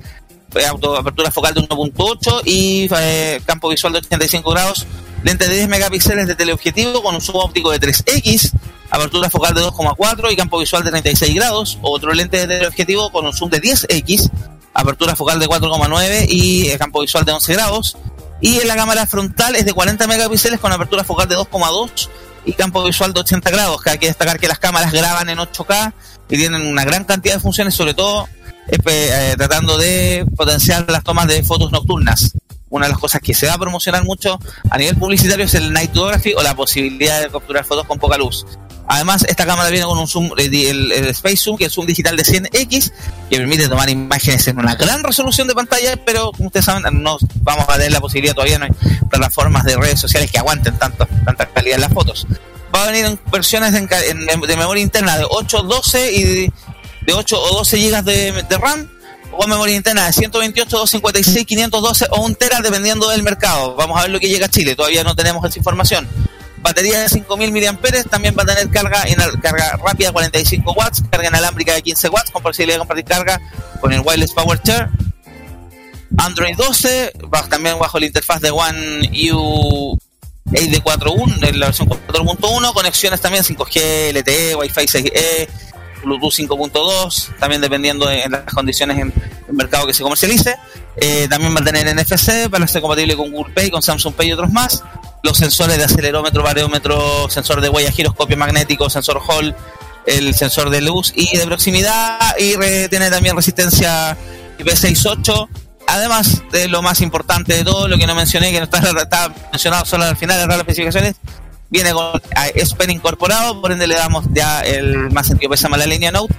eh, apertura focal de 1.8 y eh, campo visual de 85 grados, lente de 10 megapíxeles de teleobjetivo con un zoom óptico de 3X, apertura focal de 2,4 y campo visual de 36 grados, otro lente de teleobjetivo con un zoom de 10X, apertura focal de 4,9 y eh, campo visual de 11 grados, y en la cámara frontal es de 40 megapíxeles con apertura focal de 2,2 y campo visual de 80 grados. Que hay que destacar que las cámaras graban en 8K y tienen una gran cantidad de funciones, sobre todo eh, tratando de potenciar las tomas de fotos nocturnas. Una de las cosas que se va a promocionar mucho a nivel publicitario es el night photography o la posibilidad de capturar fotos con poca luz. Además, esta cámara viene con un zoom, el, Space Zoom, que es un digital de 100x, que permite tomar imágenes en una gran resolución de pantalla, pero como ustedes saben, no vamos a tener la posibilidad, todavía no hay plataformas de redes sociales que aguanten tanto, tanta calidad en las fotos. Va a venir en versiones de, memoria interna de 8, 12 y de, 8 o 12 GB de, RAM, o memoria interna de 128, 256, 512 o 1 tera dependiendo del mercado. Vamos a ver lo que llega a Chile, todavía no tenemos esa información batería de 5000 mAh, también va a tener carga, carga rápida 45 watts, carga inalámbrica de 15 watts con posibilidad de compartir carga con el wireless power share. Android 12, también bajo la interfaz de One U de 4.1, en la versión 4.1, conexiones también 5G, LTE, Wi-Fi 6E, Bluetooth 5.2, también dependiendo de, las condiciones en el mercado que se comercialice. Eh, también va a tener NFC para ser compatible con Google Pay, con Samsung Pay y otros más los sensores de acelerómetro, barómetro, sensor de huella, giroscopio magnético, sensor Hall, el sensor de luz y de proximidad y tiene también resistencia IP68. Además de lo más importante de todo, lo que no mencioné, que no está, mencionado solo al final de las especificaciones, viene con S Pen incorporado, por ende le damos ya el más sentido pésame la línea Note.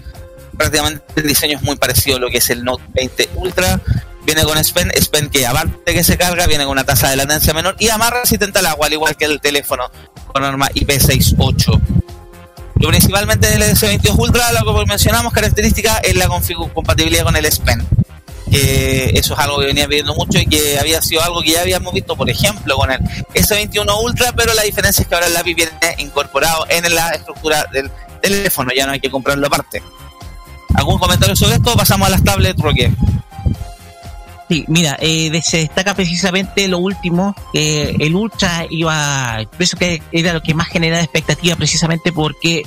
Prácticamente el diseño es muy parecido a lo que es el Note 20 Ultra viene con SPEN, SPEN que aparte que se carga, viene con una tasa de latencia menor y además resistente al agua, al igual que el teléfono con norma IP68. Lo principalmente del S22 Ultra, lo que mencionamos, característica es la compatibilidad con el SPEN. Que eso es algo que venía pidiendo mucho y que había sido algo que ya habíamos visto, por ejemplo, con el S21 Ultra, pero la diferencia es que ahora el lápiz viene incorporado en la estructura del teléfono, ya no hay que comprarlo aparte. ¿Algún comentario sobre esto? Pasamos a las tablets, Roque. Sí, mira, eh, se destaca precisamente lo último, el Ultra iba, pienso que era lo que más generaba expectativa precisamente porque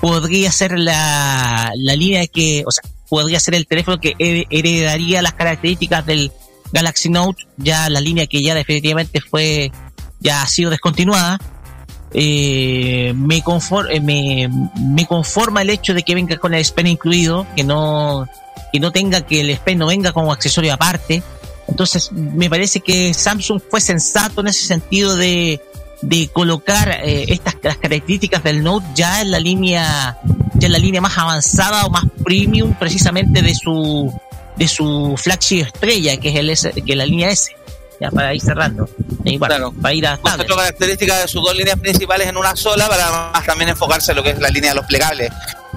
podría ser la, la línea que, o sea, podría ser el teléfono que heredaría las características del Galaxy Note, ya la línea que ya definitivamente fue, ya ha sido descontinuada. Eh, me, conforma, eh, me, conforma el hecho de que venga con el S incluido, que no que no tenga que el S no venga como accesorio aparte. Entonces, me parece que Samsung fue sensato en ese sentido de, de colocar eh, estas las características del Note ya en la línea ya en la línea más avanzada o más premium precisamente de su de su flagship estrella que es el S, que es la línea S ya para ir cerrando y bueno, para ir a cuatro características de sus dos líneas principales en una sola para más también enfocarse en lo que es la línea de los plegables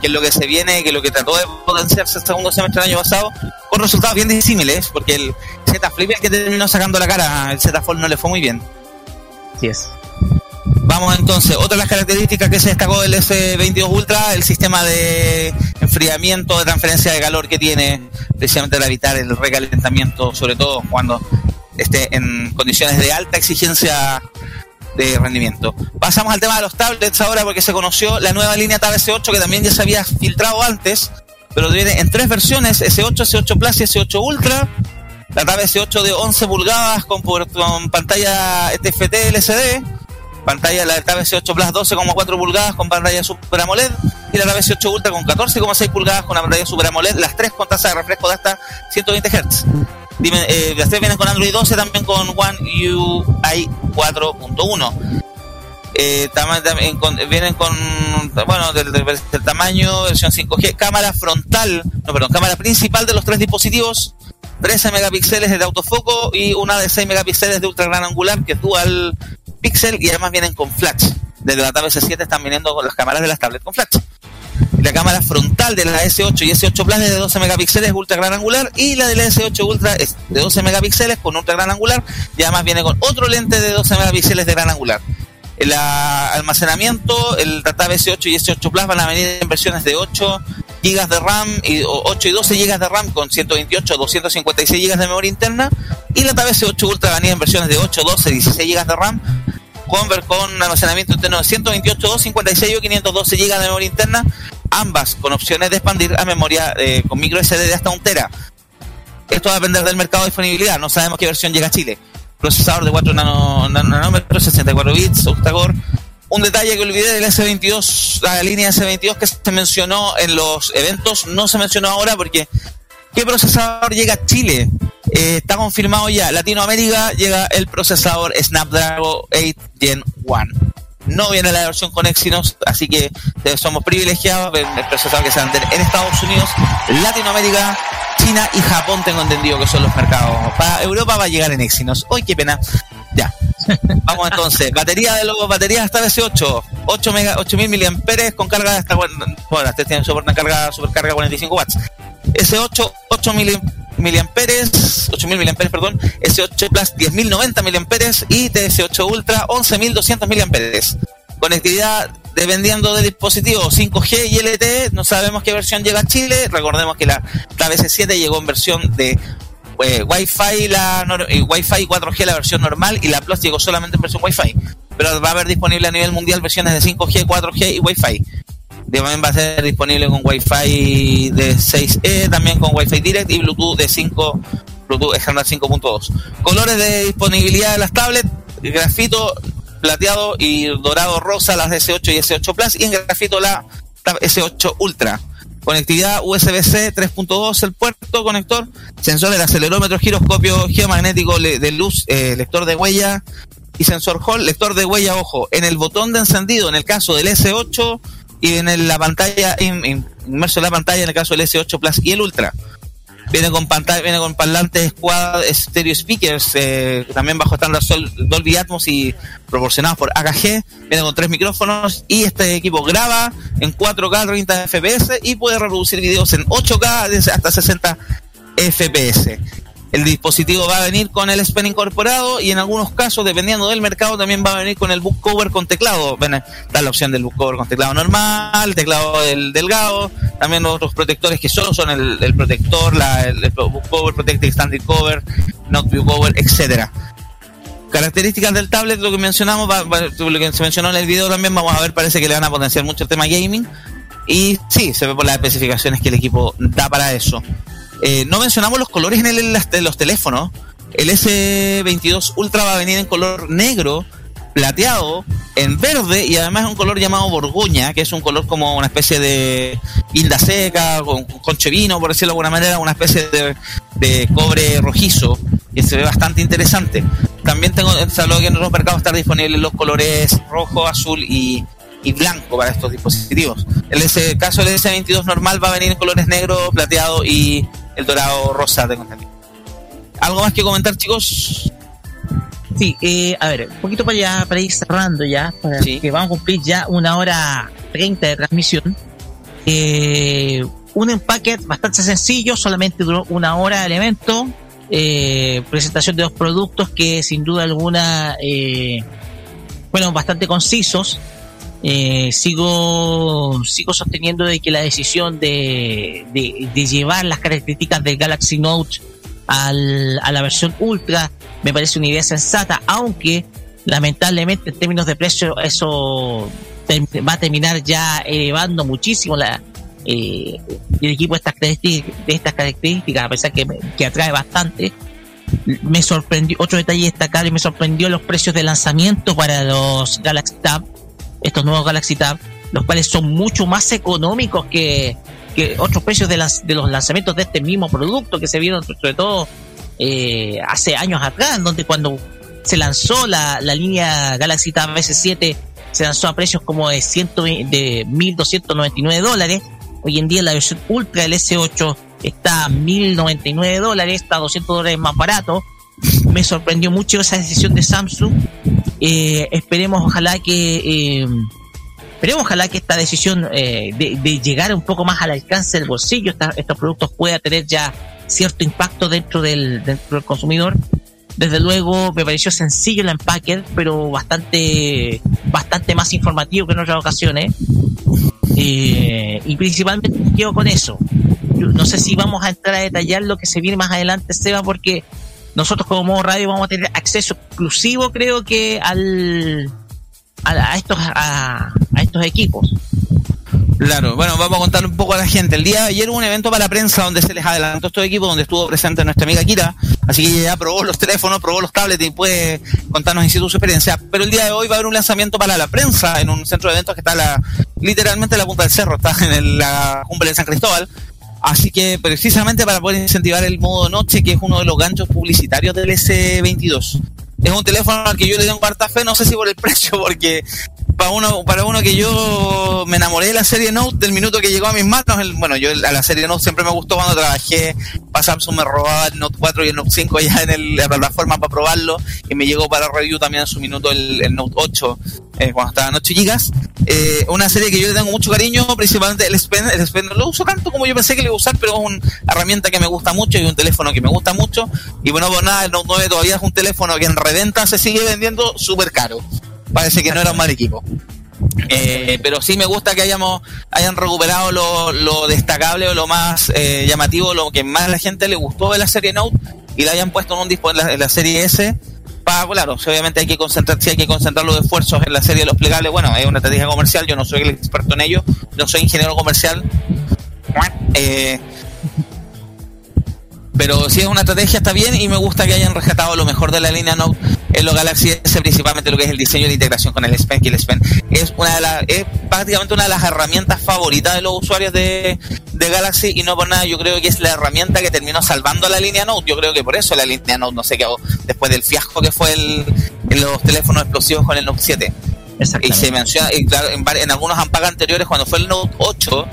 que es lo que se viene, que es lo que trató de potenciarse el segundo semestre del año pasado, con resultados bien disímiles, porque el Z Flip el que terminó sacando la cara, el Z Fold no le fue muy bien. Así es. Vamos entonces, otra de las características que se destacó del S22 Ultra, el sistema de enfriamiento, de transferencia de calor que tiene, precisamente para evitar el recalentamiento, sobre todo cuando esté en condiciones de alta exigencia de rendimiento. Pasamos al tema de los tablets ahora porque se conoció la nueva línea Tab S8 que también ya se había filtrado antes, pero viene en tres versiones, S8, S8 Plus y S8 Ultra. La Tab S8 de 11 pulgadas con, con pantalla TFT LCD, pantalla la Tab S8 Plus 12,4 pulgadas con pantalla Super AMOLED y la Tab S8 Ultra con 14,6 pulgadas con la pantalla Super AMOLED, las tres con tasa de refresco de hasta 120 Hz. Dime, eh, vienen con Android 12, también con One UI 4.1. Eh, vienen con, bueno, del, tamaño, versión 5G, cámara frontal, no, perdón, cámara principal de los tres dispositivos, 13 megapíxeles de autofoco y una de 6 megapíxeles de ultra gran angular, que es dual pixel, y además vienen con flash. Desde la Tab S7 están viniendo con las cámaras de las tablets con flash. La cámara frontal de la S8 y S8 Plus es de 12 megapíxeles ultra gran angular y la de la S8 Ultra es de 12 megapíxeles con ultra gran angular y además viene con otro lente de 12 megapíxeles de gran angular. El almacenamiento, el Tab S8 y S8 Plus van a venir en versiones de 8 GB de RAM y 8 y 12 GB de RAM con 128 256 GB de memoria interna y la Tab S8 Ultra va a venir en versiones de 8, 12, 16 GB de RAM Convert con almacenamiento interno de 128, 256 o 512 GB de memoria interna, ambas con opciones de expandir a memoria eh, con micro SD de hasta un tera. Esto va a depender del mercado de disponibilidad, no sabemos qué versión llega a Chile. Procesador de 4 nanómetros, 64 bits, octa-core. Un detalle que olvidé del S22, la línea S22 que se mencionó en los eventos, no se mencionó ahora porque ¿qué procesador llega a Chile? Eh, está confirmado ya. Latinoamérica llega el procesador Snapdragon 8 Gen 1. No viene la versión con Exynos, así que somos privilegiados. El procesador que se vender en Estados Unidos, Latinoamérica, China y Japón, tengo entendido que son los mercados. Para Europa va a llegar en Exynos. ¡Uy, qué pena! Ya. Vamos entonces. Batería de los baterías hasta BC8. 8 mega, 8000 mAh con carga hasta bueno, este tiene soporte carga, supercarga 45 watts. S8 8 miliamperes, 8000 miliamperes, perdón, S8 Plus 10090 miliamperes y TS8 Ultra 11200 miliamperes. Conectividad dependiendo del dispositivo 5G y LTE, no sabemos qué versión llega a Chile. Recordemos que la s 7 llegó en versión de eh, Wi-Fi, la eh, Wi-Fi 4G la versión normal y la Plus llegó solamente en versión Wi-Fi. Pero va a haber disponible a nivel mundial versiones de 5G, 4G y Wi-Fi también va a ser disponible con Wi-Fi de 6E, también con Wi-Fi Direct y Bluetooth de 5, Bluetooth estándar 5.2. Colores de disponibilidad de las tablets, grafito plateado y dorado rosa las S8 y S8 Plus y en grafito la S8 Ultra. Conectividad USB-C 3.2 el puerto conector, sensor de acelerómetro, giroscopio geomagnético de luz, eh, lector de huella y sensor Hall, lector de huella, ojo, en el botón de encendido en el caso del S8 y en la pantalla, inmerso en la pantalla en el caso del S8 Plus y el Ultra. Viene con pantalla, viene con parlantes quad stereo speakers, eh, también bajo estándar Dolby Atmos y proporcionados por AKG. Viene con tres micrófonos y este equipo graba en 4K 30 FPS y puede reproducir videos en 8K hasta 60 FPS. El dispositivo va a venir con el SPEN incorporado y en algunos casos, dependiendo del mercado, también va a venir con el book cover con teclado. está la opción del book cover con teclado normal, teclado del delgado, también otros protectores que solo son el, protector, la, el, book cover, protective standing cover, not view cover, etcétera características del tablet, lo que mencionamos, lo que se mencionó en el video también, vamos a ver, parece que le van a potenciar mucho el tema gaming. Y sí, se ve por las especificaciones que el equipo da para eso. Eh, no mencionamos los colores en, el, los teléfonos. El S22 Ultra va a venir en color negro, plateado, en verde y además un color llamado borgoña, que es un color como una especie de inda seca, con conche vino, por decirlo de alguna manera, una especie de, cobre rojizo, que se ve bastante interesante. También tengo, saludo que en otros mercados están disponibles los colores rojo, azul y, y blanco para estos dispositivos. En ese caso, el S22 normal va a venir en colores negro, plateado y el dorado rosa de contenido. ¿Algo más que comentar, chicos? Sí, eh, a ver, un poquito para, allá, para ir cerrando ya, para que vamos a cumplir ya una hora treinta de transmisión. Eh, un empaque bastante sencillo, solamente duró una hora de evento. Eh, presentación de dos productos que sin duda alguna eh, fueron bastante concisos. Eh, sigo sigo sosteniendo de que la decisión de, de, llevar las características del Galaxy Note al, a la versión Ultra me parece una idea sensata, aunque lamentablemente en términos de precio eso va a terminar ya elevando muchísimo eh, el equipo de estas características, de estas características a pesar que, que atrae bastante. Me sorprendió otro detalle destacable me sorprendió los precios de lanzamiento para los Galaxy Tab estos nuevos Galaxy Tab, los cuales son mucho más económicos que, que otros precios de, las, de los lanzamientos de este mismo producto que se vieron sobre todo eh, hace años atrás, donde cuando se lanzó la, la línea Galaxy Tab S7 se lanzó a precios como de, 100, de 1.299 dólares. Hoy en día la versión Ultra del S8 está a 1.099 dólares, está a 200 dólares más barato. Me sorprendió mucho esa decisión de Samsung. Eh, esperemos, ojalá que... Eh, esperemos, ojalá que esta decisión eh, de, llegar un poco más al alcance del bolsillo, estos productos pueda tener ya cierto impacto dentro del, dentro del consumidor desde luego me pareció sencillo el empaque, pero bastante, bastante más informativo que en otras ocasiones. Eh, y principalmente quedo con eso. no sé si vamos a entrar a detallar lo que se viene más adelante, Seba, porque nosotros como modo radio vamos a tener acceso exclusivo, creo que, al, a, estos, a estos equipos. Claro, bueno, vamos a contar un poco a la gente. El día de ayer hubo un evento para la prensa donde se les adelantó estos equipos, donde estuvo presente nuestra amiga Kira, así que ya probó los teléfonos, probó los tablets y puede contarnos en su experiencia. Pero el día de hoy va a haber un lanzamiento para la prensa en un centro de eventos que está la, literalmente en la punta del cerro, está en la cumbre de San Cristóbal. Así que precisamente para poder incentivar el modo noche, que es uno de los ganchos publicitarios del S22 es un teléfono al que yo le tengo harta fe, no sé si por el precio, porque para uno, para uno que yo me enamoré de la serie Note del minuto que llegó a mis manos, bueno, yo a la serie Note siempre me gustó cuando trabajé, para Samsung me robaba el Note 4 y el Note 5 ya en la plataforma para probarlo, y me llegó para review también en su minuto el, Note 8, eh, cuando estaba en 8 GB. Eh, una serie que yo le tengo mucho cariño, principalmente el S Pen, el S Pen no lo uso tanto como yo pensé que le iba a usar, pero es una herramienta que me gusta mucho y un teléfono que me gusta mucho, y bueno, pues nada, el Note 9 todavía es un teléfono que en reventa se sigue vendiendo súper caro parece que no era un mal equipo. Eh, pero sí me gusta que hayamos hayan recuperado lo, destacable o lo más eh, llamativo, lo que más a la gente le gustó de la serie Note y la hayan puesto en un disco en la, serie S. Para, claro, obviamente hay que concentrar, sí hay que concentrar los esfuerzos en la serie de los plegables. Bueno, es una estrategia comercial, yo no soy el experto en ello, no soy ingeniero comercial. Eh, pero si es una estrategia está bien y me gusta que hayan rescatado lo mejor de la línea Note en los Galaxy S, principalmente lo que es el diseño de integración con el S Pen, que el S Pen es una de las, es prácticamente una de las herramientas favoritas de los usuarios de, de Galaxy y no por nada yo creo que es la herramienta que terminó salvando a la línea Note. Yo creo que por eso la línea Note no sé qué hago después del fiasco que fue el, en los teléfonos explosivos con el Note 7. Y se menciona, y claro, en, en algunos ampagas anteriores, cuando fue el Note 8,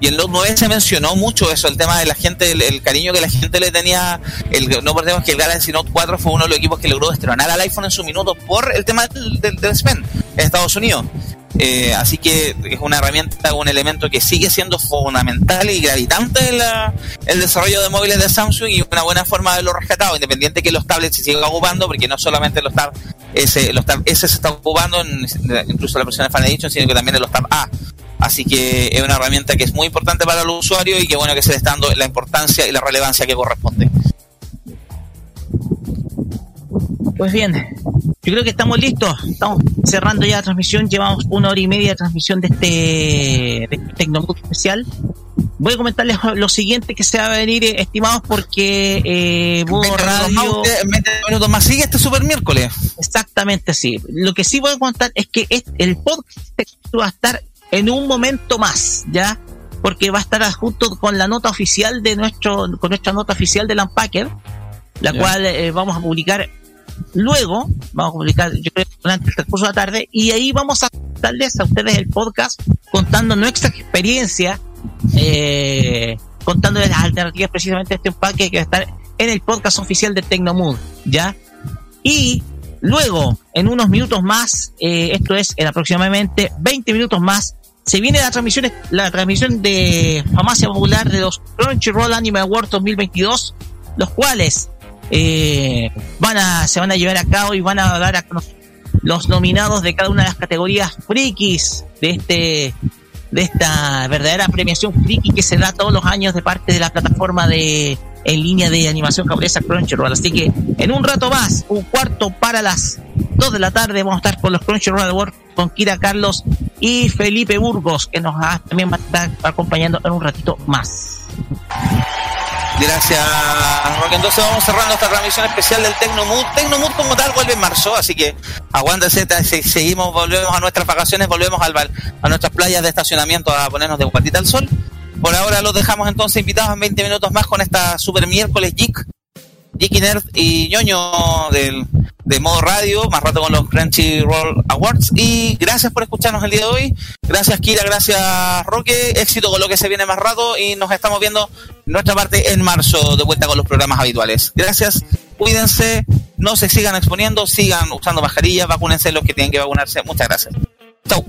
y en los 9 se mencionó mucho eso, el tema de la gente, el, cariño que la gente le tenía. El, no perdemos que el Galaxy Note 4 fue uno de los equipos que logró destronar al iPhone en su minuto por el tema del, del, del spend en Estados Unidos. Eh, así que es una herramienta, un elemento que sigue siendo fundamental y gravitante en la, el desarrollo de móviles de Samsung y una buena forma de lo rescatado, independiente que los tablets se sigan ocupando, porque no solamente los Tab S, los Tab S se están ocupando, incluso la versión de Fan Edition, sino que también los Tab A. Así que es una herramienta que es muy importante para el usuario y que bueno que se le está dando la importancia y la relevancia que corresponde. Pues bien, yo creo que estamos listos. Estamos cerrando ya la transmisión. Llevamos una hora y media de transmisión de este, de especial. Voy a comentarles lo siguiente que se va a venir, eh, estimados, porque eh, Radio... minutos más sigue este super miércoles. Exactamente, sí. Lo que sí voy a contar es que el podcast va a estar en un momento más, ¿ya? Porque va a estar junto con la nota oficial de nuestro, con nuestra nota oficial del Unpacker, la cual eh, vamos a publicar luego, vamos a publicar, yo creo, durante el transcurso de la tarde, y ahí vamos a darles a ustedes el podcast contando nuestra experiencia, eh, contándoles las alternativas precisamente de este empaque que va a estar en el podcast oficial de Tecnomood, ¿ya? Y luego, en unos minutos más, eh, esto es en aproximadamente 20 minutos más, se viene la transmisión, la transmisión de Famacia Popular de los Crunchyroll Anime Awards 2022, los cuales eh, van a, se van a llevar a cabo y van a dar a los nominados de cada una de las categorías frikis de este de esta verdadera premiación friki que se da todos los años de parte de la plataforma de en línea de animación japonesa Crunchyroll. Así que en un rato más, un cuarto para las 2 de la tarde, vamos a estar con los Crunchyroll Awards con Kira Carlos y Felipe Burgos, que nos va, también va a estar acompañando en un ratito más. Gracias, Roque. Entonces vamos cerrando esta transmisión especial del Tecnomood. Tecnomood como tal vuelve en marzo, así que aguántense, seguimos, volvemos a nuestras vacaciones, volvemos al, a nuestras playas de estacionamiento a ponernos de patita al sol. Por ahora los dejamos entonces invitados en 20 minutos más con esta super miércoles geek, geek nerd y ñoño del, de modo radio, más rato con los Crunchyroll Awards. Y gracias por escucharnos el día de hoy. Gracias Kira, gracias Roque. Éxito con lo que se viene más rato y nos estamos viendo nuestra parte en marzo de vuelta con los programas habituales. Gracias, cuídense, no se sigan exponiendo, sigan usando mascarillas, vacúnense los que tienen que vacunarse. Muchas gracias. Chau.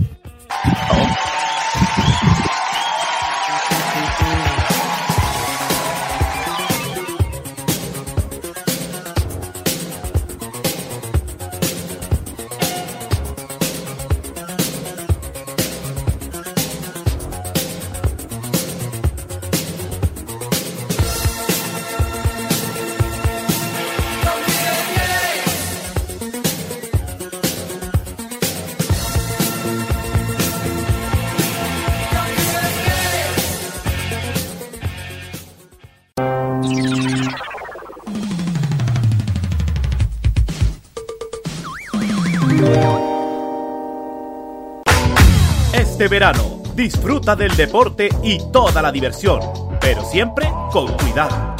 Verano, disfruta del deporte y toda la diversión, pero siempre con cuidado.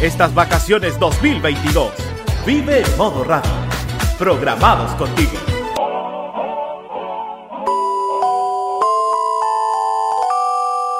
Estas vacaciones 2022, vive en modo radio. Programados contigo.